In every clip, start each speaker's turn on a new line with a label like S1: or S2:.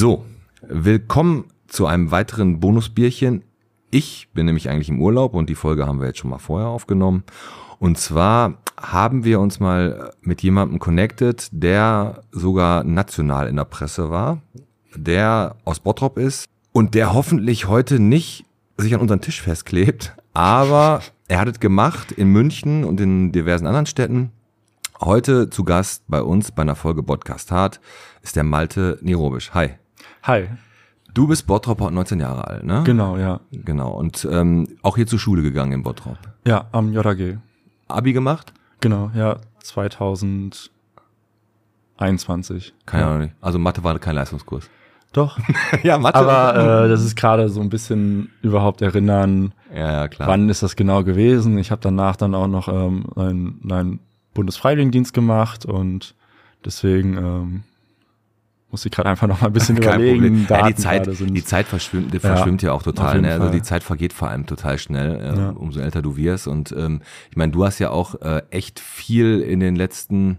S1: So, willkommen zu einem weiteren Bonusbierchen. Ich bin nämlich eigentlich im Urlaub und die Folge haben wir jetzt schon mal vorher aufgenommen. Und zwar haben wir uns mal mit jemandem connected, der sogar national in der Presse war, der aus Bottrop ist und der hoffentlich heute nicht sich an unseren Tisch festklebt, aber er hat es gemacht in München und in diversen anderen Städten. Heute zu Gast bei uns bei einer Folge Podcast Hart ist der Malte Nirobisch. Hi.
S2: Hi.
S1: Du bist Bottroper und 19 Jahre alt, ne?
S2: Genau, ja.
S1: Genau. Und ähm, auch hier zur Schule gegangen in Bottrop.
S2: Ja, am JAG.
S1: Abi gemacht?
S2: Genau, ja, 2021.
S1: Keine
S2: ja.
S1: Ahnung. Also Mathe war kein Leistungskurs.
S2: Doch.
S1: ja, Mathe.
S2: Aber äh, das ist gerade so ein bisschen überhaupt erinnern,
S1: ja, ja, klar.
S2: wann ist das genau gewesen. Ich habe danach dann auch noch ähm, einen, einen Bundesfreiwilligendienst gemacht und deswegen ähm, muss ich gerade einfach noch mal ein bisschen
S1: Kein
S2: überlegen.
S1: Ja, die Zeit, die Zeit verschwimmt, die verschwimmt ja, auch total. Ne? Also die Zeit vergeht vor allem total schnell, äh,
S2: Ja.
S1: umso älter du wirst. Und ähm, ich meine, du hast ja auch äh, echt viel in den letzten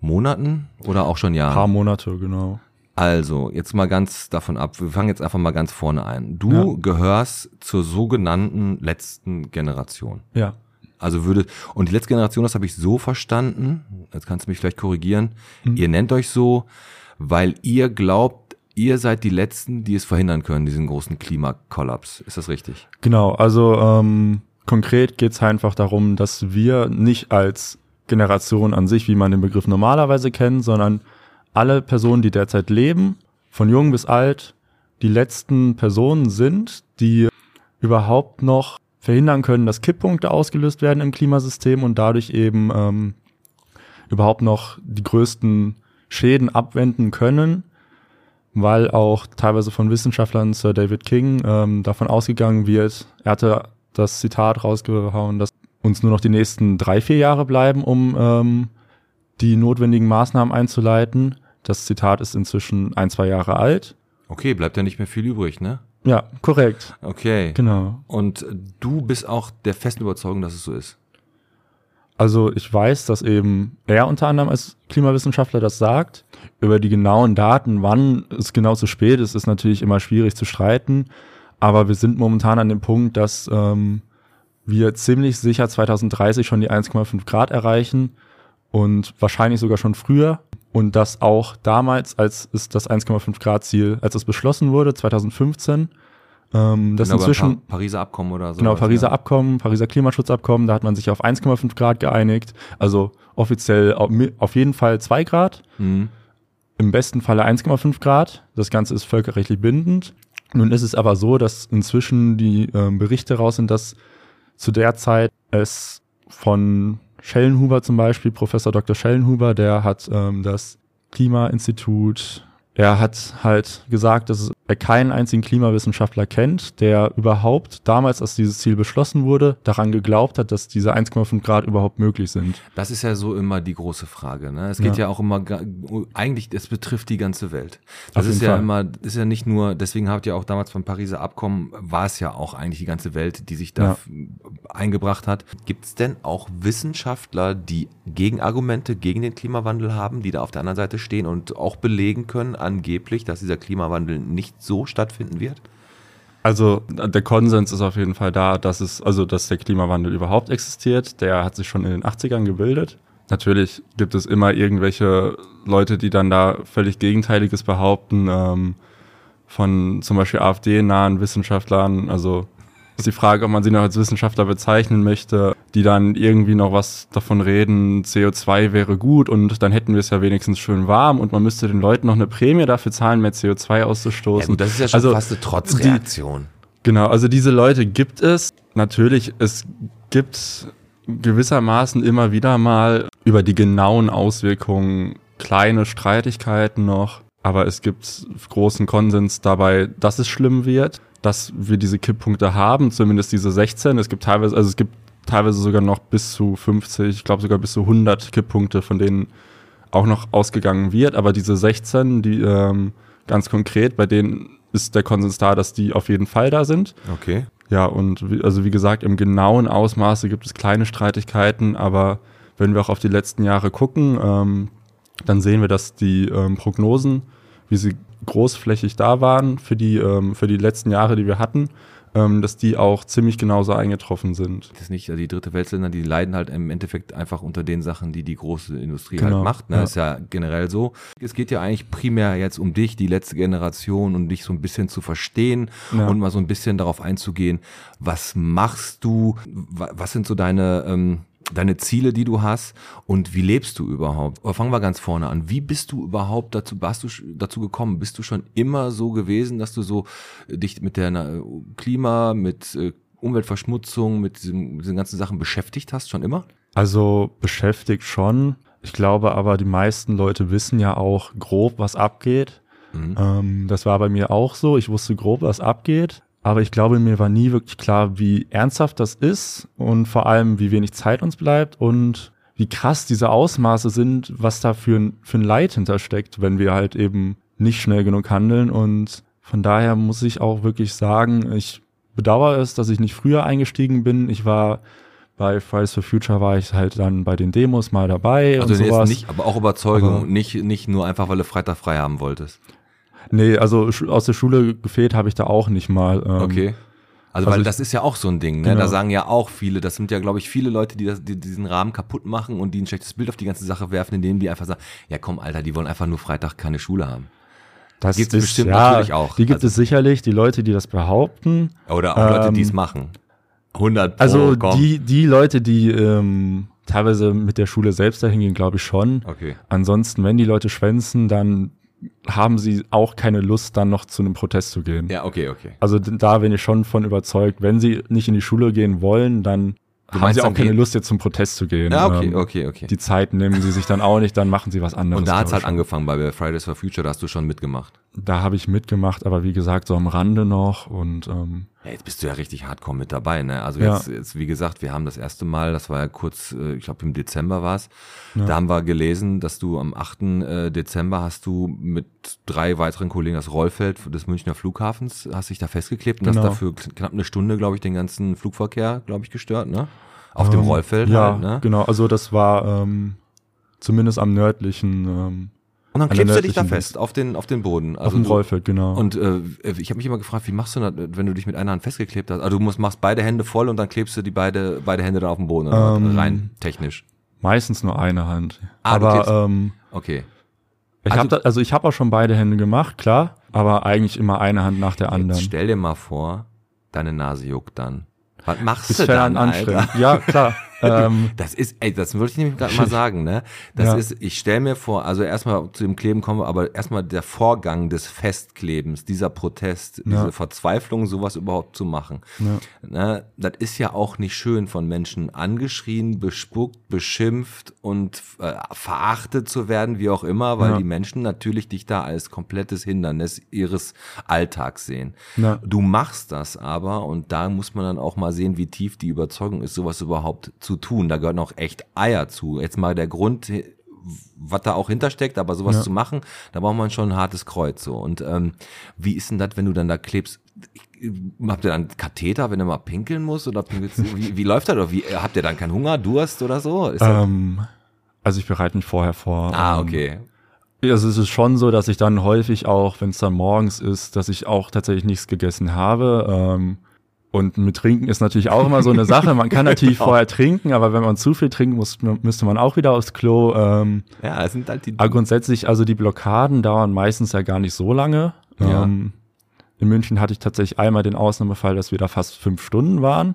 S1: Monaten oder auch schon Jahren.
S2: paar Monate, genau.
S1: Also, jetzt mal ganz davon ab. Wir fangen jetzt einfach mal ganz vorne ein. Du gehörst zur sogenannten letzten Generation.
S2: Ja.
S1: Also würde, und die letzte Generation, das habe ich so verstanden, jetzt kannst du mich vielleicht korrigieren, ihr nennt euch so, weil ihr glaubt, ihr seid die Letzten, die es verhindern können, diesen großen Klimakollaps. Ist das richtig?
S2: Genau, also ähm, konkret geht es einfach darum, dass wir nicht als Generation an sich, wie man den Begriff normalerweise kennt, sondern alle Personen, die derzeit leben, von jung bis alt, die letzten Personen sind, die überhaupt noch verhindern können, dass Kipppunkte ausgelöst werden im Klimasystem und dadurch eben ähm, überhaupt noch die größten Schäden abwenden können, weil auch teilweise von Wissenschaftlern, Sir David King, ähm, davon ausgegangen wird, er hatte das Zitat rausgehauen, dass uns nur noch die nächsten drei, vier Jahre bleiben, um ähm, die notwendigen Maßnahmen einzuleiten. Das Zitat ist inzwischen ein, zwei Jahre alt.
S1: Okay, bleibt ja nicht mehr viel übrig, ne?
S2: Ja, korrekt.
S1: Okay.
S2: Genau.
S1: Und du bist auch der festen Überzeugung, dass es so ist.
S2: Also ich weiß, dass eben er unter anderem als Klimawissenschaftler das sagt. Über die genauen Daten, wann es genau zu spät ist, ist natürlich immer schwierig zu streiten. Aber wir sind momentan an dem Punkt, dass ähm, wir ziemlich sicher 2030 schon die 1,5 Grad erreichen und wahrscheinlich sogar schon früher. Und das auch damals, als es das 1,5 Grad Ziel, als es beschlossen wurde, 2015, ähm, das
S1: Genau,
S2: inzwischen
S1: Pa- Pariser Abkommen oder so.
S2: Genau, Pariser Abkommen, Pariser Klimaschutzabkommen, da hat man sich auf 1,5 Grad geeinigt. Also offiziell auf, jeden Fall 2 Grad,
S1: Mhm.
S2: im besten Falle 1,5 Grad. Das Ganze ist völkerrechtlich bindend. Nun ist es aber so, dass inzwischen die ähm, Berichte raus sind, dass zu der Zeit es von Schellenhuber zum Beispiel, Professor Dr. Schellenhuber, der hat ähm, das Klimainstitut, er hat halt gesagt, dass er keinen einzigen Klimawissenschaftler kennt, der überhaupt damals, als dieses Ziel beschlossen wurde, daran geglaubt hat, dass diese 1,5 Grad überhaupt möglich sind.
S1: Das ist ja so immer die große Frage. Ne? Es geht ja,
S2: Ja.
S1: auch immer, eigentlich, es betrifft die ganze Welt. Das ist ja
S2: Fall.
S1: immer, das ist ja nicht nur, deswegen habt ihr auch damals beim Pariser Abkommen, war es ja auch eigentlich die ganze Welt, die sich da
S2: Ja.
S1: eingebracht hat. Gibt es denn auch Wissenschaftler, die Gegenargumente gegen den Klimawandel haben, die da auf der anderen Seite stehen und auch belegen können, angeblich, dass dieser Klimawandel nicht so stattfinden wird?
S2: Also der Konsens ist auf jeden Fall da, dass es, also dass der Klimawandel überhaupt existiert. Der hat sich schon in den 80ern gebildet. Natürlich gibt es immer irgendwelche Leute, die dann da völlig Gegenteiliges behaupten, ähm, von zum Beispiel AfD-nahen Wissenschaftlern. Also ist die Frage, ob man sie noch als Wissenschaftler bezeichnen möchte, die dann irgendwie noch was davon reden, CO2 wäre gut und dann hätten wir es ja wenigstens schön warm und man müsste den Leuten noch eine Prämie dafür zahlen, mehr CO2 auszustoßen.
S1: Ja, gut, das ist ja schon
S2: Also,
S1: fast eine Trotzreaktion.
S2: Genau, also diese Leute gibt es. Natürlich, es gibt gewissermaßen immer wieder mal über die genauen Auswirkungen kleine Streitigkeiten noch, aber es gibt großen Konsens dabei, dass es schlimm wird, dass wir diese Kipppunkte haben, zumindest diese 16. Es gibt teilweise, also es gibt teilweise sogar noch bis zu 50, ich glaube sogar bis zu 100 Kipppunkte, von denen auch noch ausgegangen wird, aber diese 16, die ähm, ganz konkret, bei denen ist der Konsens da, dass die auf jeden Fall da sind.
S1: Okay.
S2: Ja, und wie, also wie gesagt, im genauen Ausmaße gibt es kleine Streitigkeiten, aber wenn wir auch auf die letzten Jahre gucken, ähm, dann sehen wir, dass die ähm, Prognosen, wie sie großflächig da waren für die, ähm, für die letzten Jahre, die wir hatten, ähm, dass die auch ziemlich genauso eingetroffen sind.
S1: Das ist nicht, also die dritte Weltländer, die leiden halt im Endeffekt einfach unter den Sachen, die die große Industrie
S2: Genau,
S1: halt macht. Ne?
S2: ja.
S1: Ist ja generell so. Es geht ja eigentlich primär jetzt um dich, die letzte Generation, und dich so ein bisschen zu verstehen
S2: Ja.
S1: und mal so ein bisschen darauf einzugehen, was machst du, wa- was sind so deine, ähm, deine Ziele, die du hast und wie lebst du überhaupt? Aber fangen wir ganz vorne an. Wie bist du überhaupt dazu, warst du dazu gekommen? Bist du schon immer so gewesen, dass du so äh, dich mit der äh, Klima, mit äh, Umweltverschmutzung, mit, diesem, mit diesen ganzen Sachen beschäftigt hast, schon immer?
S2: Also beschäftigt schon. Ich glaube aber, die meisten Leute wissen ja auch grob, was abgeht.
S1: Mhm.
S2: Ähm, das war bei mir auch so. Ich wusste grob, was abgeht. Aber ich glaube, mir war nie wirklich klar, wie ernsthaft das ist und vor allem, wie wenig Zeit uns bleibt und wie krass diese Ausmaße sind, was da für ein, für ein Leid hintersteckt, wenn wir halt eben nicht schnell genug handeln. Und von daher muss ich auch wirklich sagen, ich bedauere es, dass ich nicht früher eingestiegen bin. Ich war bei Fridays for Future war ich halt dann bei den Demos mal dabei
S1: Also
S2: und
S1: jetzt
S2: sowas.
S1: nicht, aber auch Überzeugung,
S2: Aber-
S1: nicht, nicht nur einfach, weil du Freitag frei haben wolltest.
S2: Nee, also aus der Schule gefehlt habe ich da auch nicht mal. Ähm,
S1: Okay. Also,
S2: also
S1: weil
S2: ich-
S1: das ist ja auch so ein Ding, ne?
S2: Genau.
S1: Da sagen ja auch viele, das sind ja, glaube ich, viele Leute, die, das, die diesen Rahmen kaputt machen und die ein schlechtes Bild auf die ganze Sache werfen, indem die einfach sagen, ja komm, Alter, die wollen einfach nur Freitag keine Schule haben.
S2: Das
S1: Gibt's
S2: ist,
S1: bestimmt
S2: ja,
S1: natürlich auch.
S2: Die gibt
S1: Also-
S2: es sicherlich, die Leute, die das behaupten.
S1: Oder auch Leute, die es
S2: Ähm,
S1: machen. 100 Pro,
S2: Also
S1: komm.
S2: die, die Leute, die ähm, teilweise mit der Schule selbst dahin gehen, glaube ich schon.
S1: Okay.
S2: Ansonsten, wenn die Leute schwänzen, dann haben sie auch keine Lust, dann noch zu einem Protest zu gehen.
S1: Ja, okay, okay.
S2: Also da bin ich schon von überzeugt, wenn sie nicht in die Schule gehen wollen, dann
S1: Du
S2: haben sie auch keine Lust, jetzt zum Protest zu gehen.
S1: Ja, okay,
S2: Ähm,
S1: okay, okay.
S2: Die Zeit nehmen sie sich dann auch nicht, dann machen sie was anderes.
S1: Und da hat's halt angefangen bei Fridays for Future, da hast du schon mitgemacht.
S2: Da habe ich mitgemacht, aber wie gesagt, so am Rande noch und ähm,
S1: Ja, jetzt bist du ja richtig hardcore mit dabei, ne? Also
S2: Ja.
S1: jetzt, jetzt, wie gesagt, wir haben das erste Mal, das war ja kurz, äh, ich glaube im Dezember war's.
S2: Ja.
S1: da haben wir gelesen, dass du am 8. äh, Dezember hast du mit drei weiteren Kollegen das Rollfeld des Münchner Flughafens, hast dich da festgeklebt und
S2: Genau.
S1: hast dafür knapp eine Stunde, glaube ich, den ganzen Flugverkehr, glaube ich, gestört, ne? Auf dem
S2: ähm,
S1: Rollfeld
S2: Ja,
S1: halt, ne?
S2: genau. Also das war ähm, zumindest am nördlichen, ähm,
S1: Und dann klebst du dich da fest, auf den, auf den Boden.
S2: auf dem Rollfeld, genau.
S1: Und äh, ich habe mich immer gefragt, wie machst du das, wenn du dich mit einer Hand festgeklebt hast? Also du musst, machst beide Hände voll und dann klebst du die beide, beide Hände dann auf den Boden oder
S2: Ähm,
S1: rein technisch.
S2: Meistens nur eine Hand.
S1: Ah,
S2: aber ähm,
S1: Okay.
S2: ich
S1: Also-
S2: habe da, also ich habe auch schon beide Hände gemacht, klar, aber eigentlich immer eine Hand nach der anderen.
S1: stell dir mal vor, deine Nase juckt dann. Was machst
S2: Ist
S1: du dann,
S2: an
S1: Alter?
S2: Ja, klar. ähm,
S1: Das ist, ey, das wollte ich nämlich gerade mal sagen, ne? Das
S2: Ja.
S1: ist, ich stell mir vor, also erstmal zu dem Kleben kommen wir, aber erstmal der Vorgang des Festklebens, dieser Protest, diese
S2: Ja.
S1: Verzweiflung, sowas überhaupt zu machen.
S2: ja.
S1: Ne, das ist ja auch nicht schön von Menschen angeschrien, bespuckt, beschimpft und äh, verachtet zu werden, wie auch immer, weil die Menschen natürlich dich da als komplettes Hindernis ihres Alltags sehen. Du machst das aber und da muss man dann auch mal sehen, wie tief die Überzeugung ist, sowas überhaupt zu tun. Da gehören auch echt Eier zu. Jetzt mal der Grund, was da auch hintersteckt, aber sowas
S2: Ja.
S1: zu machen, da braucht man schon ein hartes Kreuz so. Und ähm, wie ist denn das, wenn du dann da klebst? Habt ihr dann Katheter, wenn du mal pinkeln musst? Oder pinkelst, du- wie, wie läuft das? Oder wie, habt ihr dann keinen Hunger, Durst oder so?
S2: Ähm, also ich bereite mich vorher vor.
S1: ah,
S2: ähm,
S1: okay.
S2: Also es ist schon so, dass ich dann häufig auch, wenn es dann morgens ist, dass ich auch tatsächlich nichts gegessen habe. Ähm, und mit Trinken ist natürlich auch immer so eine Sache. Man kann natürlich
S1: Genau.
S2: vorher trinken, aber wenn man zu viel trinken muss, müsste man auch wieder aufs Klo. Ähm,
S1: Ja, das sind halt die.
S2: aber grundsätzlich, also die Blockaden dauern meistens ja gar nicht so lange.
S1: Ja.
S2: Ähm, in München hatte ich tatsächlich einmal den Ausnahmefall, dass wir da fast fünf Stunden waren.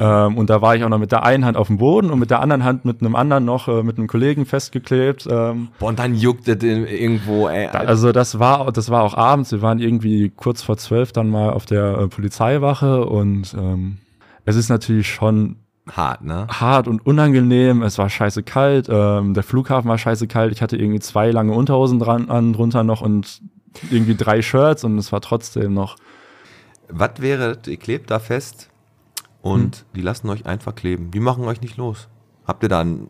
S2: Ähm, und da war ich auch noch mit der einen Hand auf dem Boden und mit der anderen Hand mit einem anderen noch, äh, mit einem Kollegen festgeklebt. Ähm,
S1: Boah, und dann juckt es in- irgendwo, ey.
S2: also das war, das war auch abends. Wir waren irgendwie kurz vor zwölf dann mal auf der äh, Polizeiwache und ähm, es ist natürlich schon
S1: hart, ne?
S2: hart und unangenehm. Es war scheiße kalt. Ähm, der Flughafen war scheiße kalt. Ich hatte irgendwie zwei lange Unterhosen dran an drunter noch und irgendwie drei Shirts und es war trotzdem noch.
S1: Was wäre, ihr klebt da fest und
S2: Hm.
S1: die lassen euch einfach kleben. Die machen euch nicht los. Habt ihr dann,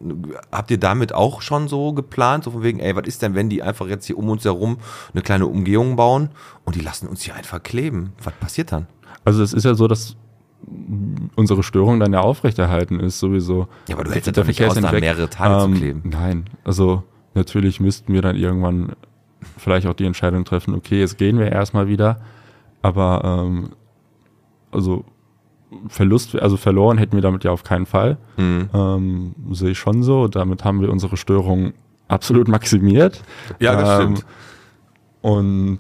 S1: habt ihr damit auch schon so geplant, so von wegen, ey, was ist denn, wenn die einfach jetzt hier um uns herum eine kleine Umgehung bauen und die lassen uns hier einfach kleben? Was passiert dann?
S2: Also es ist ja so, dass unsere Störung dann ja aufrechterhalten ist sowieso.
S1: Ja, aber du hältst
S2: Der
S1: doch nicht aus, da mehrere Tage zu
S2: Ähm,
S1: kleben.
S2: Nein, also natürlich müssten wir dann irgendwann vielleicht auch die Entscheidung treffen, okay, jetzt gehen wir erstmal wieder. Aber ähm, also Verlust, also verloren hätten wir damit ja auf keinen Fall.
S1: Mhm.
S2: Ähm, sehe ich schon so. Damit haben wir unsere Störung absolut maximiert.
S1: Ja, das
S2: Ähm,
S1: stimmt.
S2: Und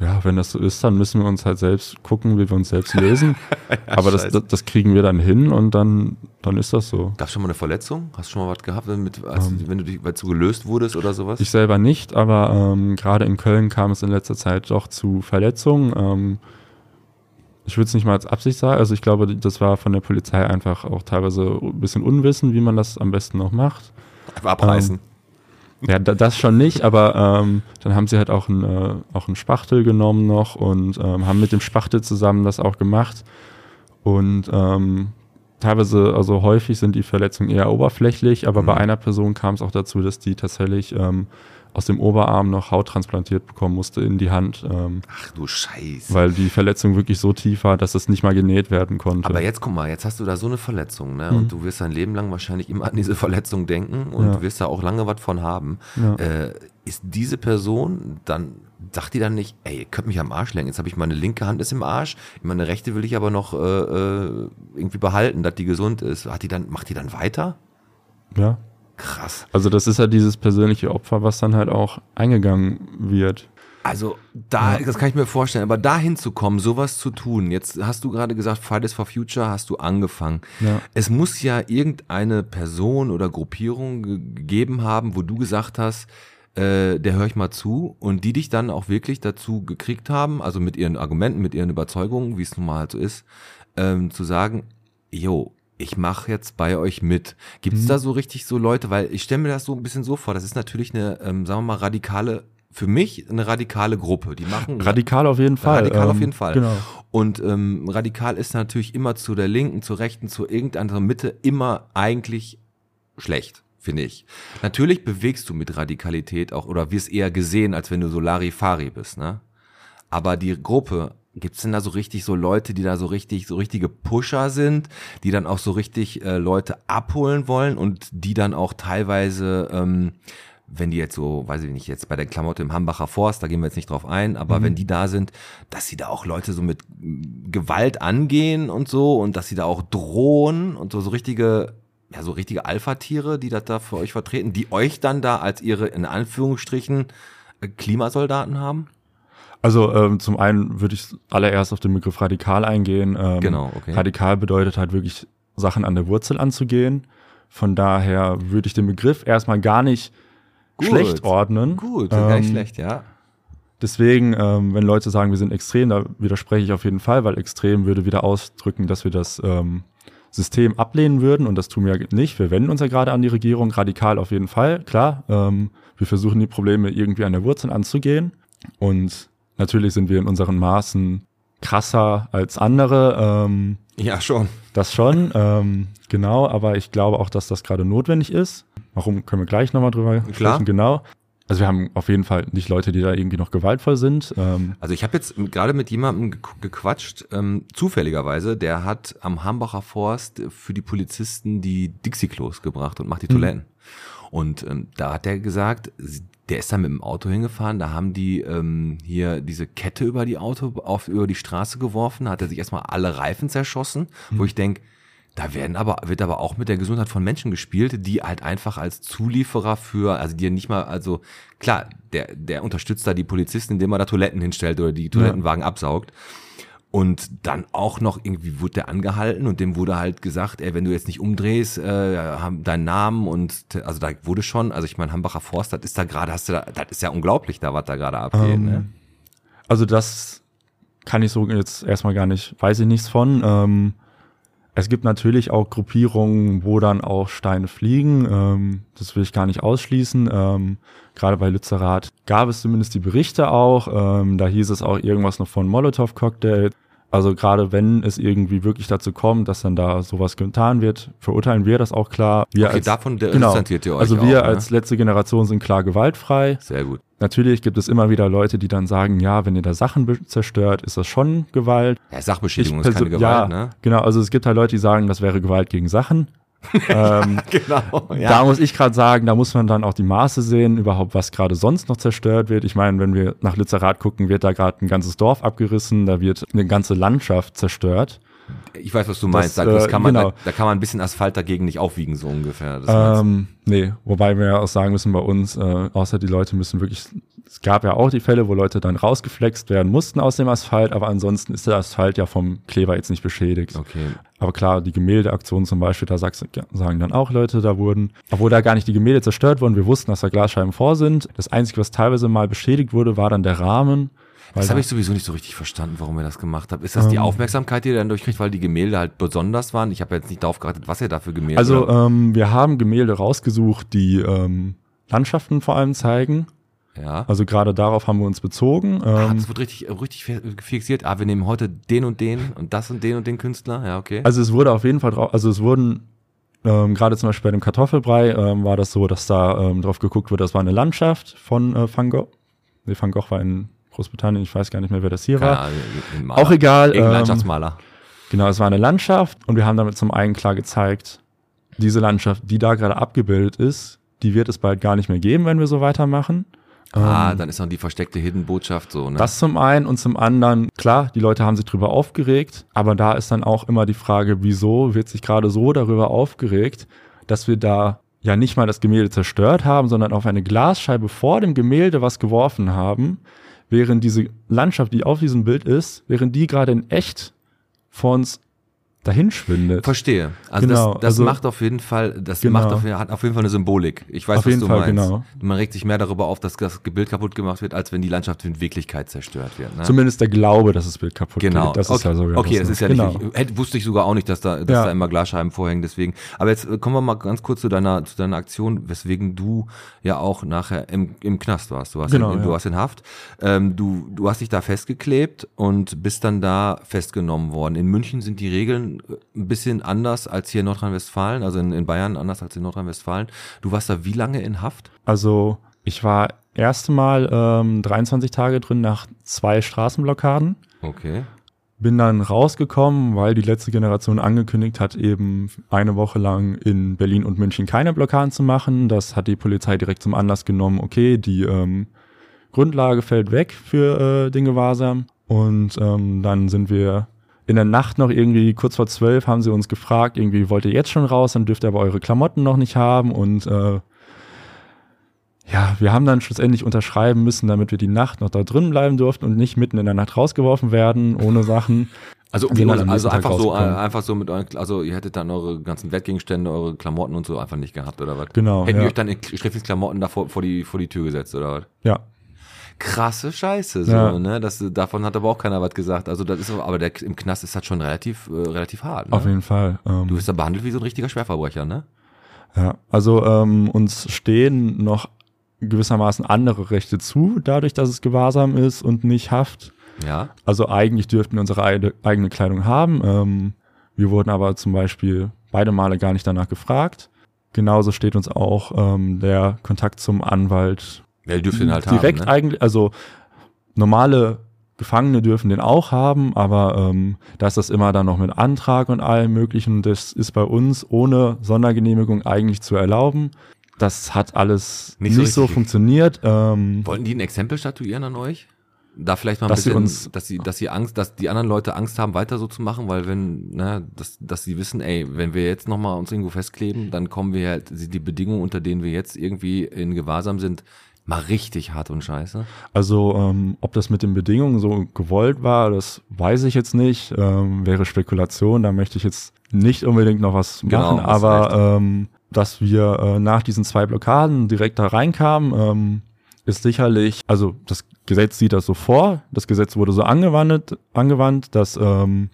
S2: ja, wenn das so ist, dann müssen wir uns halt selbst gucken, wie wir uns selbst lösen. Aber das, das, das kriegen wir dann hin und dann, dann ist das so.
S1: Gab es schon mal eine Verletzung? Hast du schon mal was gehabt, mit, als, wenn du dich, weil du gelöst wurdest oder sowas?
S2: Ich selber nicht, aber ähm, gerade in Köln kam es in letzter Zeit doch zu Verletzungen. Ähm, ich würde es nicht mal als Absicht sagen. Also ich glaube, das war von der Polizei einfach auch teilweise ein bisschen Unwissen, wie man das am besten noch macht.
S1: Einfach abreißen.
S2: Ja, da, das schon nicht, aber ähm, dann haben sie halt auch einen, äh, auch einen Spachtel genommen noch und ähm, haben mit dem Spachtel zusammen das auch gemacht. Und ähm, teilweise, also häufig sind die Verletzungen eher oberflächlich, aber bei
S1: Mhm.
S2: einer Person kam es auch dazu, dass die tatsächlich ähm, aus dem Oberarm noch Haut transplantiert bekommen musste in die Hand, ähm,
S1: Ach du Scheiße.
S2: weil die Verletzung wirklich so tief war, dass es nicht mal genäht werden konnte.
S1: Aber jetzt guck mal, jetzt hast du da so eine Verletzung, ne?
S2: Mhm.
S1: Und du wirst dein Leben lang wahrscheinlich immer an diese Verletzung denken und
S2: Ja.
S1: du wirst da auch lange was von haben.
S2: Ja.
S1: Äh, ist diese Person dann, sagt die dann nicht, ey, ihr könnt mich am Arsch lenken, jetzt habe ich meine linke Hand ist im Arsch, meine rechte will ich aber noch äh, äh, irgendwie behalten, dass die gesund ist. Hat die dann, macht die dann weiter?
S2: ja.
S1: Krass.
S2: Also das ist ja dieses persönliche Opfer, was dann halt auch eingegangen wird.
S1: Also da, das kann ich mir vorstellen, aber dahin zu kommen, sowas zu tun, jetzt hast du gerade gesagt, Fridays for Future hast du angefangen.
S2: Ja.
S1: Es muss ja irgendeine Person oder Gruppierung ge- gegeben haben, wo du gesagt hast, äh, der höre ich mal zu und die dich dann auch wirklich dazu gekriegt haben, also mit ihren Argumenten, mit ihren Überzeugungen, wie es nun mal halt so ist, ähm, zu sagen, jo, ich mache jetzt bei euch mit. Gibt es da so richtig so Leute, weil ich stelle mir das so ein bisschen so vor, das ist natürlich eine, ähm, sagen wir mal, radikale, für mich eine radikale Gruppe. Die machen
S2: Radikal auf jeden Fall.
S1: Radikal auf
S2: ähm,
S1: jeden Fall.
S2: Genau.
S1: Und ähm, radikal ist natürlich immer zu der Linken, zur Rechten, zu irgendeiner Mitte immer eigentlich schlecht, finde ich. Natürlich bewegst du mit Radikalität auch oder wirst eher gesehen, als wenn du so Larifari bist, ne? Aber die Gruppe, gibt's denn da so richtig so Leute, die da so richtig, so richtige Pusher sind, die dann auch so richtig äh, Leute abholen wollen und die dann auch teilweise, ähm, wenn die jetzt so, weiß ich nicht, jetzt bei der Klamotte im Hambacher Forst, da gehen wir jetzt nicht drauf ein, aber wenn die da sind, dass sie da auch Leute so mit mm, Gewalt angehen und so und dass sie da auch drohen und so, so richtige, ja, so richtige Alpha-Tiere, die das da für euch vertreten, die euch dann da als ihre, in Anführungsstrichen, äh, Klimasoldaten haben?
S2: Also ähm, zum einen würde ich allererst auf den Begriff radikal eingehen. Ähm,
S1: Genau, okay.
S2: Radikal bedeutet halt wirklich Sachen an der Wurzel anzugehen. Von daher würde ich den Begriff erstmal gar nicht
S1: Gut.
S2: schlecht ordnen.
S1: Gut, gar nicht
S2: Ähm,
S1: schlecht, ja.
S2: Deswegen, ähm, wenn Leute sagen, wir sind extrem, da widerspreche ich auf jeden Fall, weil extrem würde wieder ausdrücken, dass wir das ähm, System ablehnen würden und das tun wir nicht. Wir wenden uns ja gerade an die Regierung, radikal auf jeden Fall, klar. Ähm, wir versuchen die Probleme irgendwie an der Wurzel anzugehen und natürlich sind wir in unseren Maßen krasser als andere. Ähm,
S1: Ja, schon.
S2: das schon, ähm, genau, aber ich glaube auch, dass das gerade notwendig ist. Warum können wir gleich nochmal drüber
S1: Klar.
S2: sprechen, genau. Also wir haben auf jeden Fall nicht Leute, die da irgendwie noch gewaltvoll sind. Ähm,
S1: Also ich habe jetzt gerade mit jemandem ge- gequatscht, ähm, zufälligerweise, der hat am Hambacher Forst für die Polizisten die Dixie-Klos gebracht und macht die Toiletten. Und ähm, da hat er gesagt, sie- der ist da mit dem Auto hingefahren, da haben die ähm, hier diese Kette über die Auto, auf, über die Straße geworfen, hat er sich erstmal alle Reifen zerschossen, wo ich denk da werden aber, wird aber auch mit der Gesundheit von Menschen gespielt, die halt einfach als Zulieferer für, also die nicht mal, also klar, der, der unterstützt da die Polizisten, indem er da Toiletten hinstellt oder die Toilettenwagen absaugt. Und dann auch noch irgendwie wurde der angehalten und dem wurde halt gesagt, ey, wenn du jetzt nicht umdrehst, äh, deinen Namen und also da wurde schon, also ich meine Hambacher Forst, das ist da gerade, hast du da, das ist ja unglaublich da, was da gerade abgeht,
S2: Ähm,
S1: ne?
S2: Also das kann ich so jetzt erstmal gar nicht, weiß ich nichts von. Ähm, es gibt natürlich auch Gruppierungen, wo dann auch Steine fliegen. Ähm, das will ich gar nicht ausschließen. Ähm, gerade bei Lützerath gab es zumindest die Berichte auch. Ähm, da hieß es auch irgendwas noch von Molotow-Cocktail. Also gerade wenn es irgendwie wirklich dazu kommt, dass dann da sowas getan wird, verurteilen wir das auch klar. Wir
S1: Okay, davon
S2: genau,
S1: distanziert ihr euch
S2: Also
S1: auch,
S2: wir
S1: ne?
S2: als letzte Generation sind klar gewaltfrei.
S1: Sehr gut.
S2: Natürlich gibt es immer wieder Leute, die dann sagen, ja, wenn ihr da Sachen zerstört, ist das schon Gewalt.
S1: Ja, Sachbeschädigung
S2: Ich
S1: ist keine Gewalt,
S2: ja,
S1: ne?
S2: Genau, also es gibt halt Leute, die sagen, das wäre Gewalt gegen Sachen. ähm,
S1: genau.
S2: Da muss ich gerade sagen, da muss man dann auch die Maße sehen, überhaupt was gerade sonst noch zerstört wird. Ich meine, wenn wir nach Lützerath gucken, wird da gerade ein ganzes Dorf abgerissen, da wird eine ganze Landschaft zerstört.
S1: Ich weiß, was du meinst.
S2: Das,
S1: da, das
S2: äh,
S1: kann man,
S2: genau.
S1: da, da kann man ein bisschen Asphalt dagegen nicht aufwiegen, so ungefähr. Das?
S2: Ähm, nee, wobei wir ja auch sagen müssen bei uns, äh, außer die Leute müssen wirklich, es gab ja auch die Fälle, wo Leute dann rausgeflext werden mussten aus dem Asphalt, aber ansonsten ist der Asphalt ja vom Kleber jetzt nicht beschädigt.
S1: okay.
S2: Aber klar, die Gemäldeaktion zum Beispiel, da sagen dann auch Leute, da wurden, obwohl da gar nicht die Gemälde zerstört wurden, wir wussten, dass da Glasscheiben vor sind. Das Einzige, was teilweise mal beschädigt wurde, war dann der Rahmen. Weil
S1: Das
S2: da-
S1: habe ich sowieso nicht so richtig verstanden, warum ihr das gemacht habt. Ist das die
S2: Ähm.
S1: Aufmerksamkeit, die ihr dann durchkriegt, weil die Gemälde halt besonders waren? Ich habe jetzt nicht darauf geachtet, was ihr da für Gemälde
S2: Also ähm, wir haben Gemälde rausgesucht, die ähm, Landschaften vor allem zeigen.
S1: Ja.
S2: Also gerade darauf haben wir uns bezogen.
S1: Ah,
S2: Ähm,
S1: das wird richtig, richtig fi- fixiert. Ah, wir nehmen heute den und den und das und den und den Künstler. Ja, okay.
S2: also es wurde auf jeden Fall drauf, also es wurden ähm, gerade zum Beispiel bei dem Kartoffelbrei ähm, war das so, dass da ähm, drauf geguckt wurde, das war eine Landschaft von äh, Van Gogh. Nee, Van Gogh war in Großbritannien, ich weiß gar nicht mehr, wer das hier
S1: Keine
S2: war.
S1: Ahnung.
S2: Auch egal. Ähm,
S1: Landschaftsmaler.
S2: Genau, es war eine Landschaft und wir haben damit zum einen klar gezeigt, diese Landschaft, die da gerade abgebildet ist, die wird es bald gar nicht mehr geben, wenn wir so weitermachen.
S1: Ah,
S2: Ähm,
S1: dann ist noch die versteckte Hidden Botschaft so, ne?
S2: Das zum einen und zum anderen, klar, die Leute haben sich drüber aufgeregt, aber da ist dann auch immer die Frage, wieso wird sich gerade so darüber aufgeregt, dass wir da ja nicht mal das Gemälde zerstört haben, sondern auf eine Glasscheibe vor dem Gemälde was geworfen haben, während diese Landschaft, die auf diesem Bild ist, während die gerade in echt vor uns dahin schwindet.
S1: Verstehe. Also
S2: Genau,
S1: das, das
S2: also-
S1: macht auf jeden Fall, das
S2: Genau.
S1: macht auf, hat auf jeden Fall eine Symbolik. Ich weiß,
S2: Auf
S1: was du
S2: Fall,
S1: meinst.
S2: genau.
S1: Man regt sich mehr darüber auf, dass das Bild kaputt gemacht wird, als wenn die Landschaft in Wirklichkeit zerstört wird. Ne?
S2: Zumindest der Glaube, dass das Bild kaputt
S1: Genau.
S2: geht. Das
S1: okay.
S2: ist ja sogar
S1: Okay, das ist ja
S2: genau.
S1: nicht, hätte, wusste ich sogar auch nicht, dass da, dass
S2: Ja.
S1: da immer Glasscheiben vorhängen, deswegen. Aber jetzt äh, kommen wir mal ganz kurz zu deiner, zu deiner Aktion, weswegen du ja auch nachher im, im Knast warst. Du warst,
S2: Genau,
S1: in, du
S2: ja.
S1: warst in Haft. Ähm, du, du hast dich da festgeklebt und bist dann da festgenommen worden. In München sind die Regeln äh, ein bisschen anders als hier in Nordrhein-Westfalen, also in, in Bayern anders als in Nordrhein-Westfalen. Du warst da wie lange in Haft?
S2: Also ich war erste Mal ähm, 23 Tage drin nach zwei Straßenblockaden.
S1: Okay.
S2: Bin dann rausgekommen, weil die letzte Generation angekündigt hat, eben eine Woche lang in Berlin und München keine Blockaden zu machen. Das hat die Polizei direkt zum Anlass genommen, okay, die ähm, Grundlage fällt weg für äh, den Gewahrsam. Und ähm, dann sind wir in der Nacht noch irgendwie kurz vor zwölf haben sie uns gefragt, irgendwie wollt ihr jetzt schon raus, dann dürft ihr aber eure Klamotten noch nicht haben und äh, ja, wir haben dann schlussendlich unterschreiben müssen, damit wir die Nacht noch da drin bleiben durften und nicht mitten in der Nacht rausgeworfen werden, ohne Sachen.
S1: Also, also
S2: Tag
S1: einfach so, äh, einfach so mit euren, also ihr hättet dann eure ganzen Wertgegenstände, eure Klamotten und so einfach nicht gehabt, oder was?
S2: Genau,
S1: Hätten
S2: ja.
S1: die euch dann in Schriftlingsklamotten da vor, vor, die, vor die Tür gesetzt, oder was?
S2: Ja,
S1: Krasse Scheiße, so,
S2: Ja.
S1: ne? Das, davon hat aber auch keiner was gesagt. Also das ist, aber der, im Knast ist das schon relativ, äh, relativ hart, ne?
S2: auf jeden Fall. Ähm,
S1: Du wirst da behandelt wie so ein richtiger Schwerverbrecher, ne?
S2: Ja, also ähm, uns stehen noch gewissermaßen andere Rechte zu, dadurch, dass es Gewahrsam ist und nicht Haft.
S1: Ja.
S2: Also eigentlich dürften wir unsere eigene Kleidung haben. Ähm, wir wurden aber zum Beispiel beide Male gar nicht danach gefragt. Genauso steht uns auch ähm, der Kontakt zum Anwalt
S1: Ja, die dürft den halt
S2: direkt
S1: haben, ne?
S2: eigentlich, also normale Gefangene dürfen den auch haben, aber ähm, da ist das immer dann noch mit Antrag und allem möglichen. Das ist bei uns ohne Sondergenehmigung eigentlich zu erlauben. Das hat alles
S1: Nicht
S2: nicht,
S1: so
S2: so,
S1: richtig.
S2: funktioniert. Ähm,
S1: Wollten die ein Exempel statuieren an euch? Da vielleicht mal ein
S2: Dass sie
S1: bisschen,
S2: uns-
S1: dass sie, dass sie Angst, dass die anderen Leute Angst haben, weiter so zu machen, weil wenn, ne, dass, dass sie wissen, ey, wenn wir jetzt nochmal uns irgendwo festkleben, dann kommen wir halt, die Bedingungen, unter denen wir jetzt irgendwie in Gewahrsam sind, mal richtig hart und scheiße.
S2: Also, ähm, ob das mit den Bedingungen so gewollt war, das weiß ich jetzt nicht. Ähm, wäre Spekulation, da möchte ich jetzt nicht unbedingt noch was
S1: Genau,
S2: machen,
S1: hast
S2: aber ähm, dass wir äh, nach diesen zwei Blockaden direkt da reinkamen, ähm, ist sicherlich, also das Gesetz sieht das so vor, das Gesetz wurde so angewandt, angewandt, dass ähm,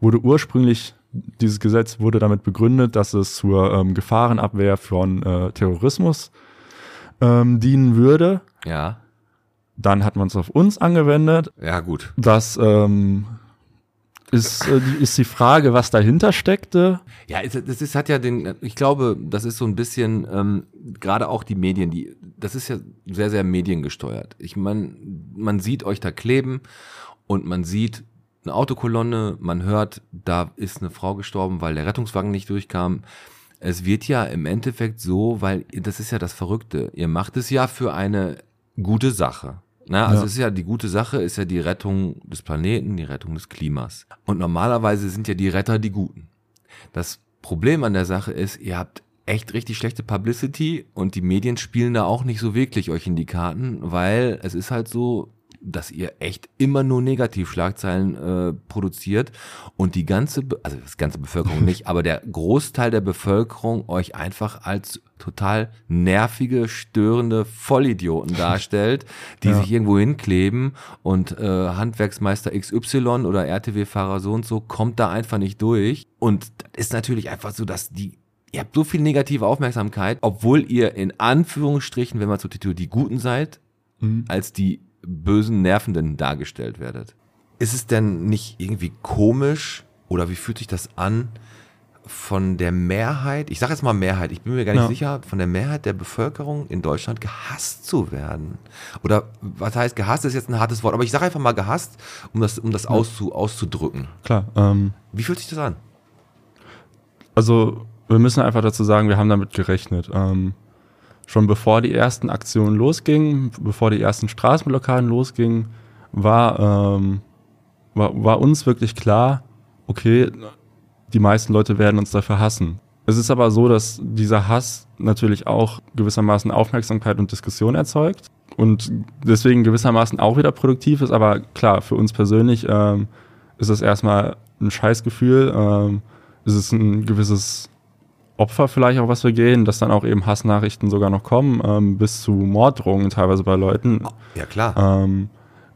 S2: wurde ursprünglich, dieses Gesetz wurde damit begründet, dass es zur ähm, Gefahrenabwehr von äh, Terrorismus ähm, dienen würde.
S1: Ja.
S2: Dann hat man es auf uns angewendet.
S1: Ja, gut.
S2: Das ähm, ist, äh, die, ist die Frage, was dahinter steckte.
S1: Ja, das ist, hat ja den, ich glaube, das ist so ein bisschen, ähm, gerade auch die Medien, die, das ist ja sehr, sehr mediengesteuert. Ich meine, man sieht euch da kleben und man sieht eine Autokolonne, man hört, da ist eine Frau gestorben, weil der Rettungswagen nicht durchkam. Es wird ja im Endeffekt so, weil das ist ja das Verrückte. Ihr macht es ja für eine gute Sache. Na, also
S2: Ja.
S1: es ist ja die gute Sache, ist ja die Rettung des Planeten, die Rettung des Klimas. Und normalerweise sind ja die Retter die Guten. Das Problem an der Sache ist, ihr habt echt richtig schlechte Publicity und die Medien spielen da auch nicht so wirklich euch in die Karten, weil es ist halt so, dass ihr echt immer nur Negativschlagzeilen äh, produziert und die ganze, Be- also das ganze Bevölkerung nicht, aber der Großteil der Bevölkerung euch einfach als total nervige, störende Vollidioten darstellt, die
S2: Ja.
S1: sich irgendwo hinkleben und äh, Handwerksmeister XY oder RTW-Fahrer so und so kommt da einfach nicht durch. Und das ist natürlich einfach so, dass die Ihr habt so viel negative Aufmerksamkeit, obwohl ihr in Anführungsstrichen, wenn man so titelt, die Guten seid,
S2: Mhm.
S1: als die bösen Nervenden dargestellt werdet. Ist es denn nicht irgendwie komisch oder wie fühlt sich das an von der Mehrheit, ich sage jetzt mal Mehrheit, ich bin mir gar nicht
S2: Ja.
S1: sicher, von der Mehrheit der Bevölkerung in Deutschland gehasst zu werden? Oder was heißt gehasst ist jetzt ein hartes Wort, aber ich sage einfach mal gehasst, um das, um das auszu, auszudrücken.
S2: Klar. Ähm,
S1: Wie fühlt sich das an?
S2: also wir müssen einfach dazu sagen, wir haben damit gerechnet. Ähm, schon bevor die ersten Aktionen losgingen, bevor die ersten Straßenblockaden losgingen, war, ähm, war, war uns wirklich klar, okay, die meisten Leute werden uns dafür hassen. Es ist aber so, dass dieser Hass natürlich auch gewissermaßen Aufmerksamkeit und Diskussion erzeugt und deswegen gewissermaßen auch wieder produktiv ist. Aber klar, für uns persönlich ähm, ist es erstmal ein Scheißgefühl. Ähm, es ist ein gewisses Opfer vielleicht auch, was wir gehen, dass dann auch eben Hassnachrichten sogar noch kommen, ähm, bis zu Morddrohungen teilweise bei Leuten.
S1: Ja, klar.
S2: Ähm,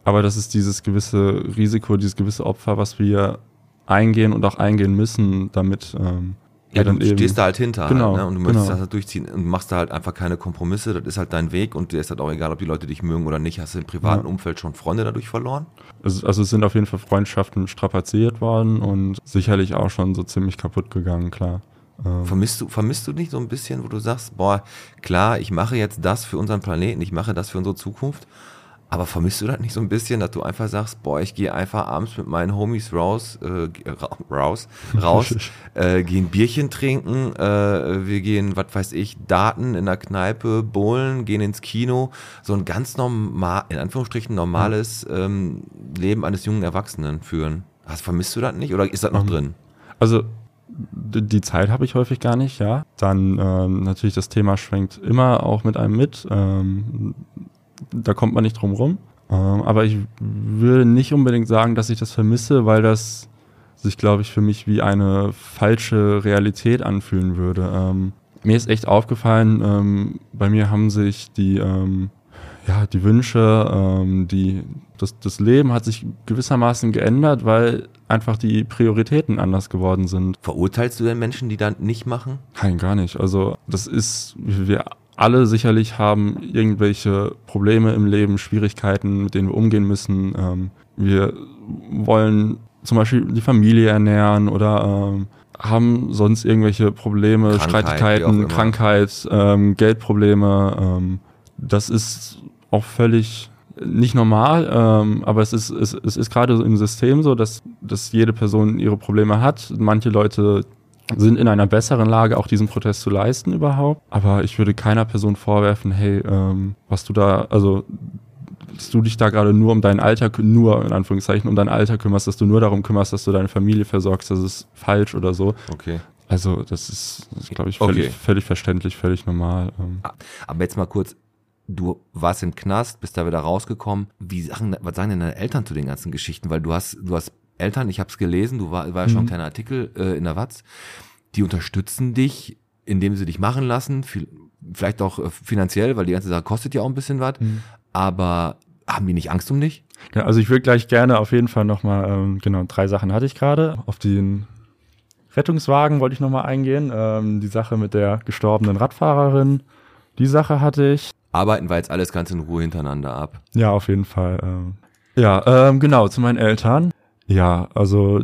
S2: aber das ist dieses gewisse Risiko, dieses gewisse Opfer, was wir eingehen und auch eingehen müssen, damit ähm,
S1: Ja, du stehst da halt hinter
S2: Genau,
S1: halt, ne? und du möchtest
S2: genau.
S1: das halt durchziehen und machst da halt einfach keine Kompromisse. Das ist halt dein Weg und dir ist halt auch egal, ob die Leute dich mögen oder nicht. Hast du im privaten
S2: Ja.
S1: Umfeld schon Freunde dadurch verloren?
S2: Also, also es sind auf jeden Fall Freundschaften strapaziert worden und sicherlich auch schon so ziemlich kaputt gegangen, klar. Ähm,
S1: Vermisst du, vermisst du nicht so ein bisschen, wo du sagst, boah, klar, ich mache jetzt das für unseren Planeten, ich mache das für unsere Zukunft, aber vermisst du das nicht so ein bisschen, dass du einfach sagst, boah, ich gehe einfach abends mit meinen Homies raus, äh, ra- raus, raus, äh, gehen Bierchen trinken, äh, wir gehen, was weiß ich, Daten in der Kneipe, bowlen, gehen ins Kino, so ein ganz normal, in Anführungsstrichen normales ähm, Leben eines jungen Erwachsenen führen. Was, vermisst du das nicht oder ist das noch
S2: Ähm,
S1: drin?
S2: Also die Zeit habe ich häufig gar nicht, ja. Dann ähm, natürlich das Thema schwenkt immer auch mit einem mit. Ähm, da kommt man nicht drum rum. Ähm, aber ich würde nicht unbedingt sagen, dass ich das vermisse, weil das sich, glaube ich, für mich wie eine falsche Realität anfühlen würde. Ähm, mir ist echt aufgefallen, ähm, bei mir haben sich die, ähm, ja, die Wünsche, ähm, die, das, das Leben hat sich gewissermaßen geändert, weil einfach die Prioritäten anders geworden sind.
S1: Verurteilst du denn Menschen, die dann nicht machen?
S2: Nein, gar nicht. Also das ist, wir alle sicherlich haben irgendwelche Probleme im Leben, Schwierigkeiten, mit denen wir umgehen müssen. Ähm, wir wollen zum Beispiel die Familie ernähren oder ähm, haben sonst irgendwelche Probleme,
S1: Krankheit,
S2: Streitigkeiten. Krankheit, ähm, Geldprobleme. Ähm, das ist auch völlig nicht normal, ähm, aber es ist, es, es ist gerade so im System so, dass, dass jede Person ihre Probleme hat. Manche Leute sind in einer besseren Lage, auch diesen Protest zu leisten überhaupt. Aber ich würde keiner Person vorwerfen, hey, ähm, was du da, also dass du dich da gerade nur um dein Alter, nur in Anführungszeichen um dein Alter kümmerst, dass du nur darum kümmerst, dass du deine Familie versorgst, das ist falsch oder so.
S1: Okay.
S2: Also das ist, glaube ich, völlig,
S1: Okay.
S2: völlig verständlich, völlig normal. Ähm,
S1: Aber jetzt mal kurz, du warst im Knast, bist da wieder rausgekommen. Wie sagen, was sagen denn deine Eltern zu den ganzen Geschichten? Weil du hast, du hast Eltern, ich habe es gelesen, du war, war ja schon ein
S2: Mhm.
S1: kleiner Artikel äh, in der Watz, die unterstützen dich, indem sie dich machen lassen, viel, vielleicht auch äh, finanziell, weil die ganze Sache kostet ja auch ein bisschen was. Aber haben die nicht Angst um dich?
S2: Ja, also ich würde gleich gerne auf jeden Fall nochmal, ähm, genau, drei Sachen hatte ich gerade. Auf den Rettungswagen wollte ich nochmal eingehen. Ähm, die Sache mit der gestorbenen Radfahrerin, die Sache hatte ich.
S1: Arbeiten wir jetzt alles ganz in Ruhe hintereinander ab.
S2: Ja, auf jeden Fall. Ähm. Ja, ähm, genau, zu meinen Eltern. Ja, also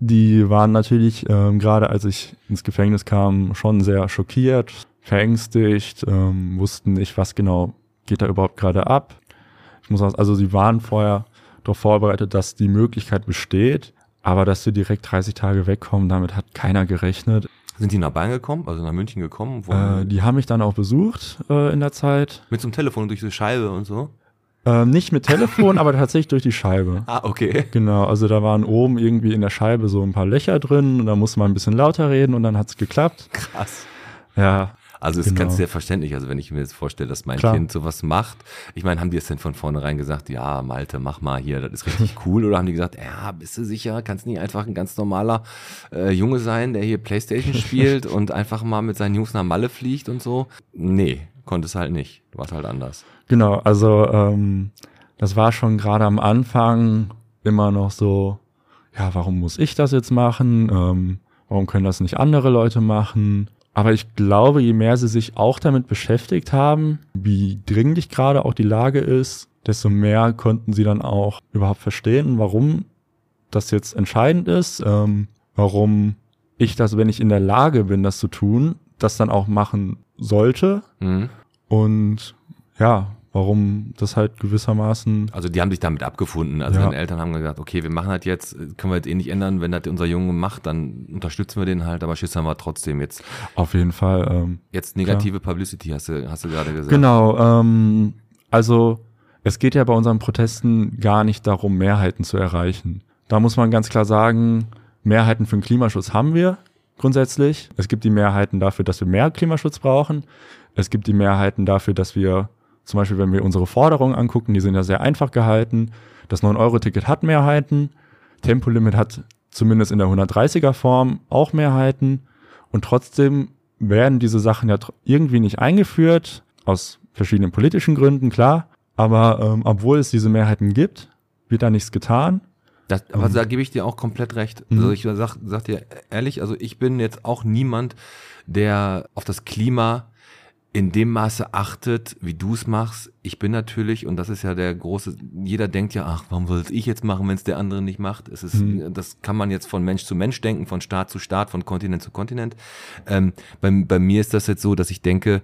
S2: die waren natürlich, ähm, gerade als ich ins Gefängnis kam, schon sehr schockiert, verängstigt, ähm, wussten nicht, was genau geht da überhaupt gerade ab. Ich muss auch, also sie waren vorher darauf vorbereitet, dass die Möglichkeit besteht, aber dass sie direkt 30 Tage wegkommen, damit hat keiner gerechnet.
S1: Sind die nach Bayern gekommen, also nach München gekommen?
S2: Äh, die haben mich dann auch besucht äh, in der Zeit.
S1: mit so einem Telefon durch die Scheibe und so?
S2: Ähm, nicht mit Telefon, aber tatsächlich durch die Scheibe.
S1: Ah, okay.
S2: Genau, also da waren oben irgendwie in der Scheibe so ein paar Löcher drin und da musste man ein bisschen lauter reden und dann hat's geklappt.
S1: Krass.
S2: Ja,
S1: Also ist
S2: Genau.
S1: ganz selbstverständlich, also wenn ich mir jetzt vorstelle, dass mein
S2: Klar.
S1: Kind sowas macht. Ich meine, haben die es denn von vornherein gesagt, ja, Malte, mach mal hier, das ist richtig cool? Oder haben die gesagt, ja, bist du sicher, kannst nicht einfach ein ganz normaler äh, Junge sein, der hier Playstation spielt und einfach mal mit seinen Jungs nach Malle fliegt und so? Nee, konnte es halt nicht. Du warst halt anders.
S2: genau, also ähm, das war schon gerade am Anfang immer noch so, ja, warum muss ich das jetzt machen? Ähm, warum können das nicht andere Leute machen? Aber ich glaube, je mehr sie sich auch damit beschäftigt haben, wie dringlich gerade auch die Lage ist, desto mehr konnten sie dann auch überhaupt verstehen, warum das jetzt entscheidend ist, ähm, warum ich das, wenn ich in der Lage bin, das zu tun, das dann auch machen sollte
S1: Mhm.
S2: und ja, warum das halt gewissermaßen
S1: Also die haben sich damit abgefunden. Also
S2: Ja.
S1: deine Eltern haben gesagt, okay, wir machen das jetzt, können wir jetzt eh nicht ändern. Wenn das unser Junge macht, dann unterstützen wir den halt, aber Schiss haben wir trotzdem jetzt.
S2: auf jeden Fall. Ähm,
S1: Jetzt negative Publicity, hast du, hast du gerade gesagt.
S2: genau, ähm, also es geht ja bei unseren Protesten gar nicht darum, Mehrheiten zu erreichen. Da muss man ganz klar sagen, Mehrheiten für den Klimaschutz haben wir grundsätzlich. Es gibt die Mehrheiten dafür, dass wir mehr Klimaschutz brauchen. Es gibt die Mehrheiten dafür, dass wir zum Beispiel, wenn wir unsere Forderungen angucken, die sind ja sehr einfach gehalten. Das 9-Euro-Ticket hat Mehrheiten. Tempolimit hat zumindest in der 130er Form auch Mehrheiten. Und trotzdem werden diese Sachen ja irgendwie nicht eingeführt, aus verschiedenen politischen Gründen, klar. Aber ähm, obwohl es diese Mehrheiten gibt, wird da nichts getan.
S1: Das, aber da gebe ich dir auch komplett recht.
S2: Mhm.
S1: Also ich sag, sag dir ehrlich, also ich bin jetzt auch niemand, der auf das Klima in dem Maße achtet, wie du es machst. Ich bin natürlich, und das ist ja der große, jeder denkt ja, ach, warum soll es ich jetzt machen, wenn es der andere nicht macht? Es ist,
S2: Mhm.
S1: das kann man jetzt von Mensch zu Mensch denken, von Staat zu Staat, von Kontinent zu Kontinent. Ähm, bei, bei mir ist das jetzt so, dass ich denke,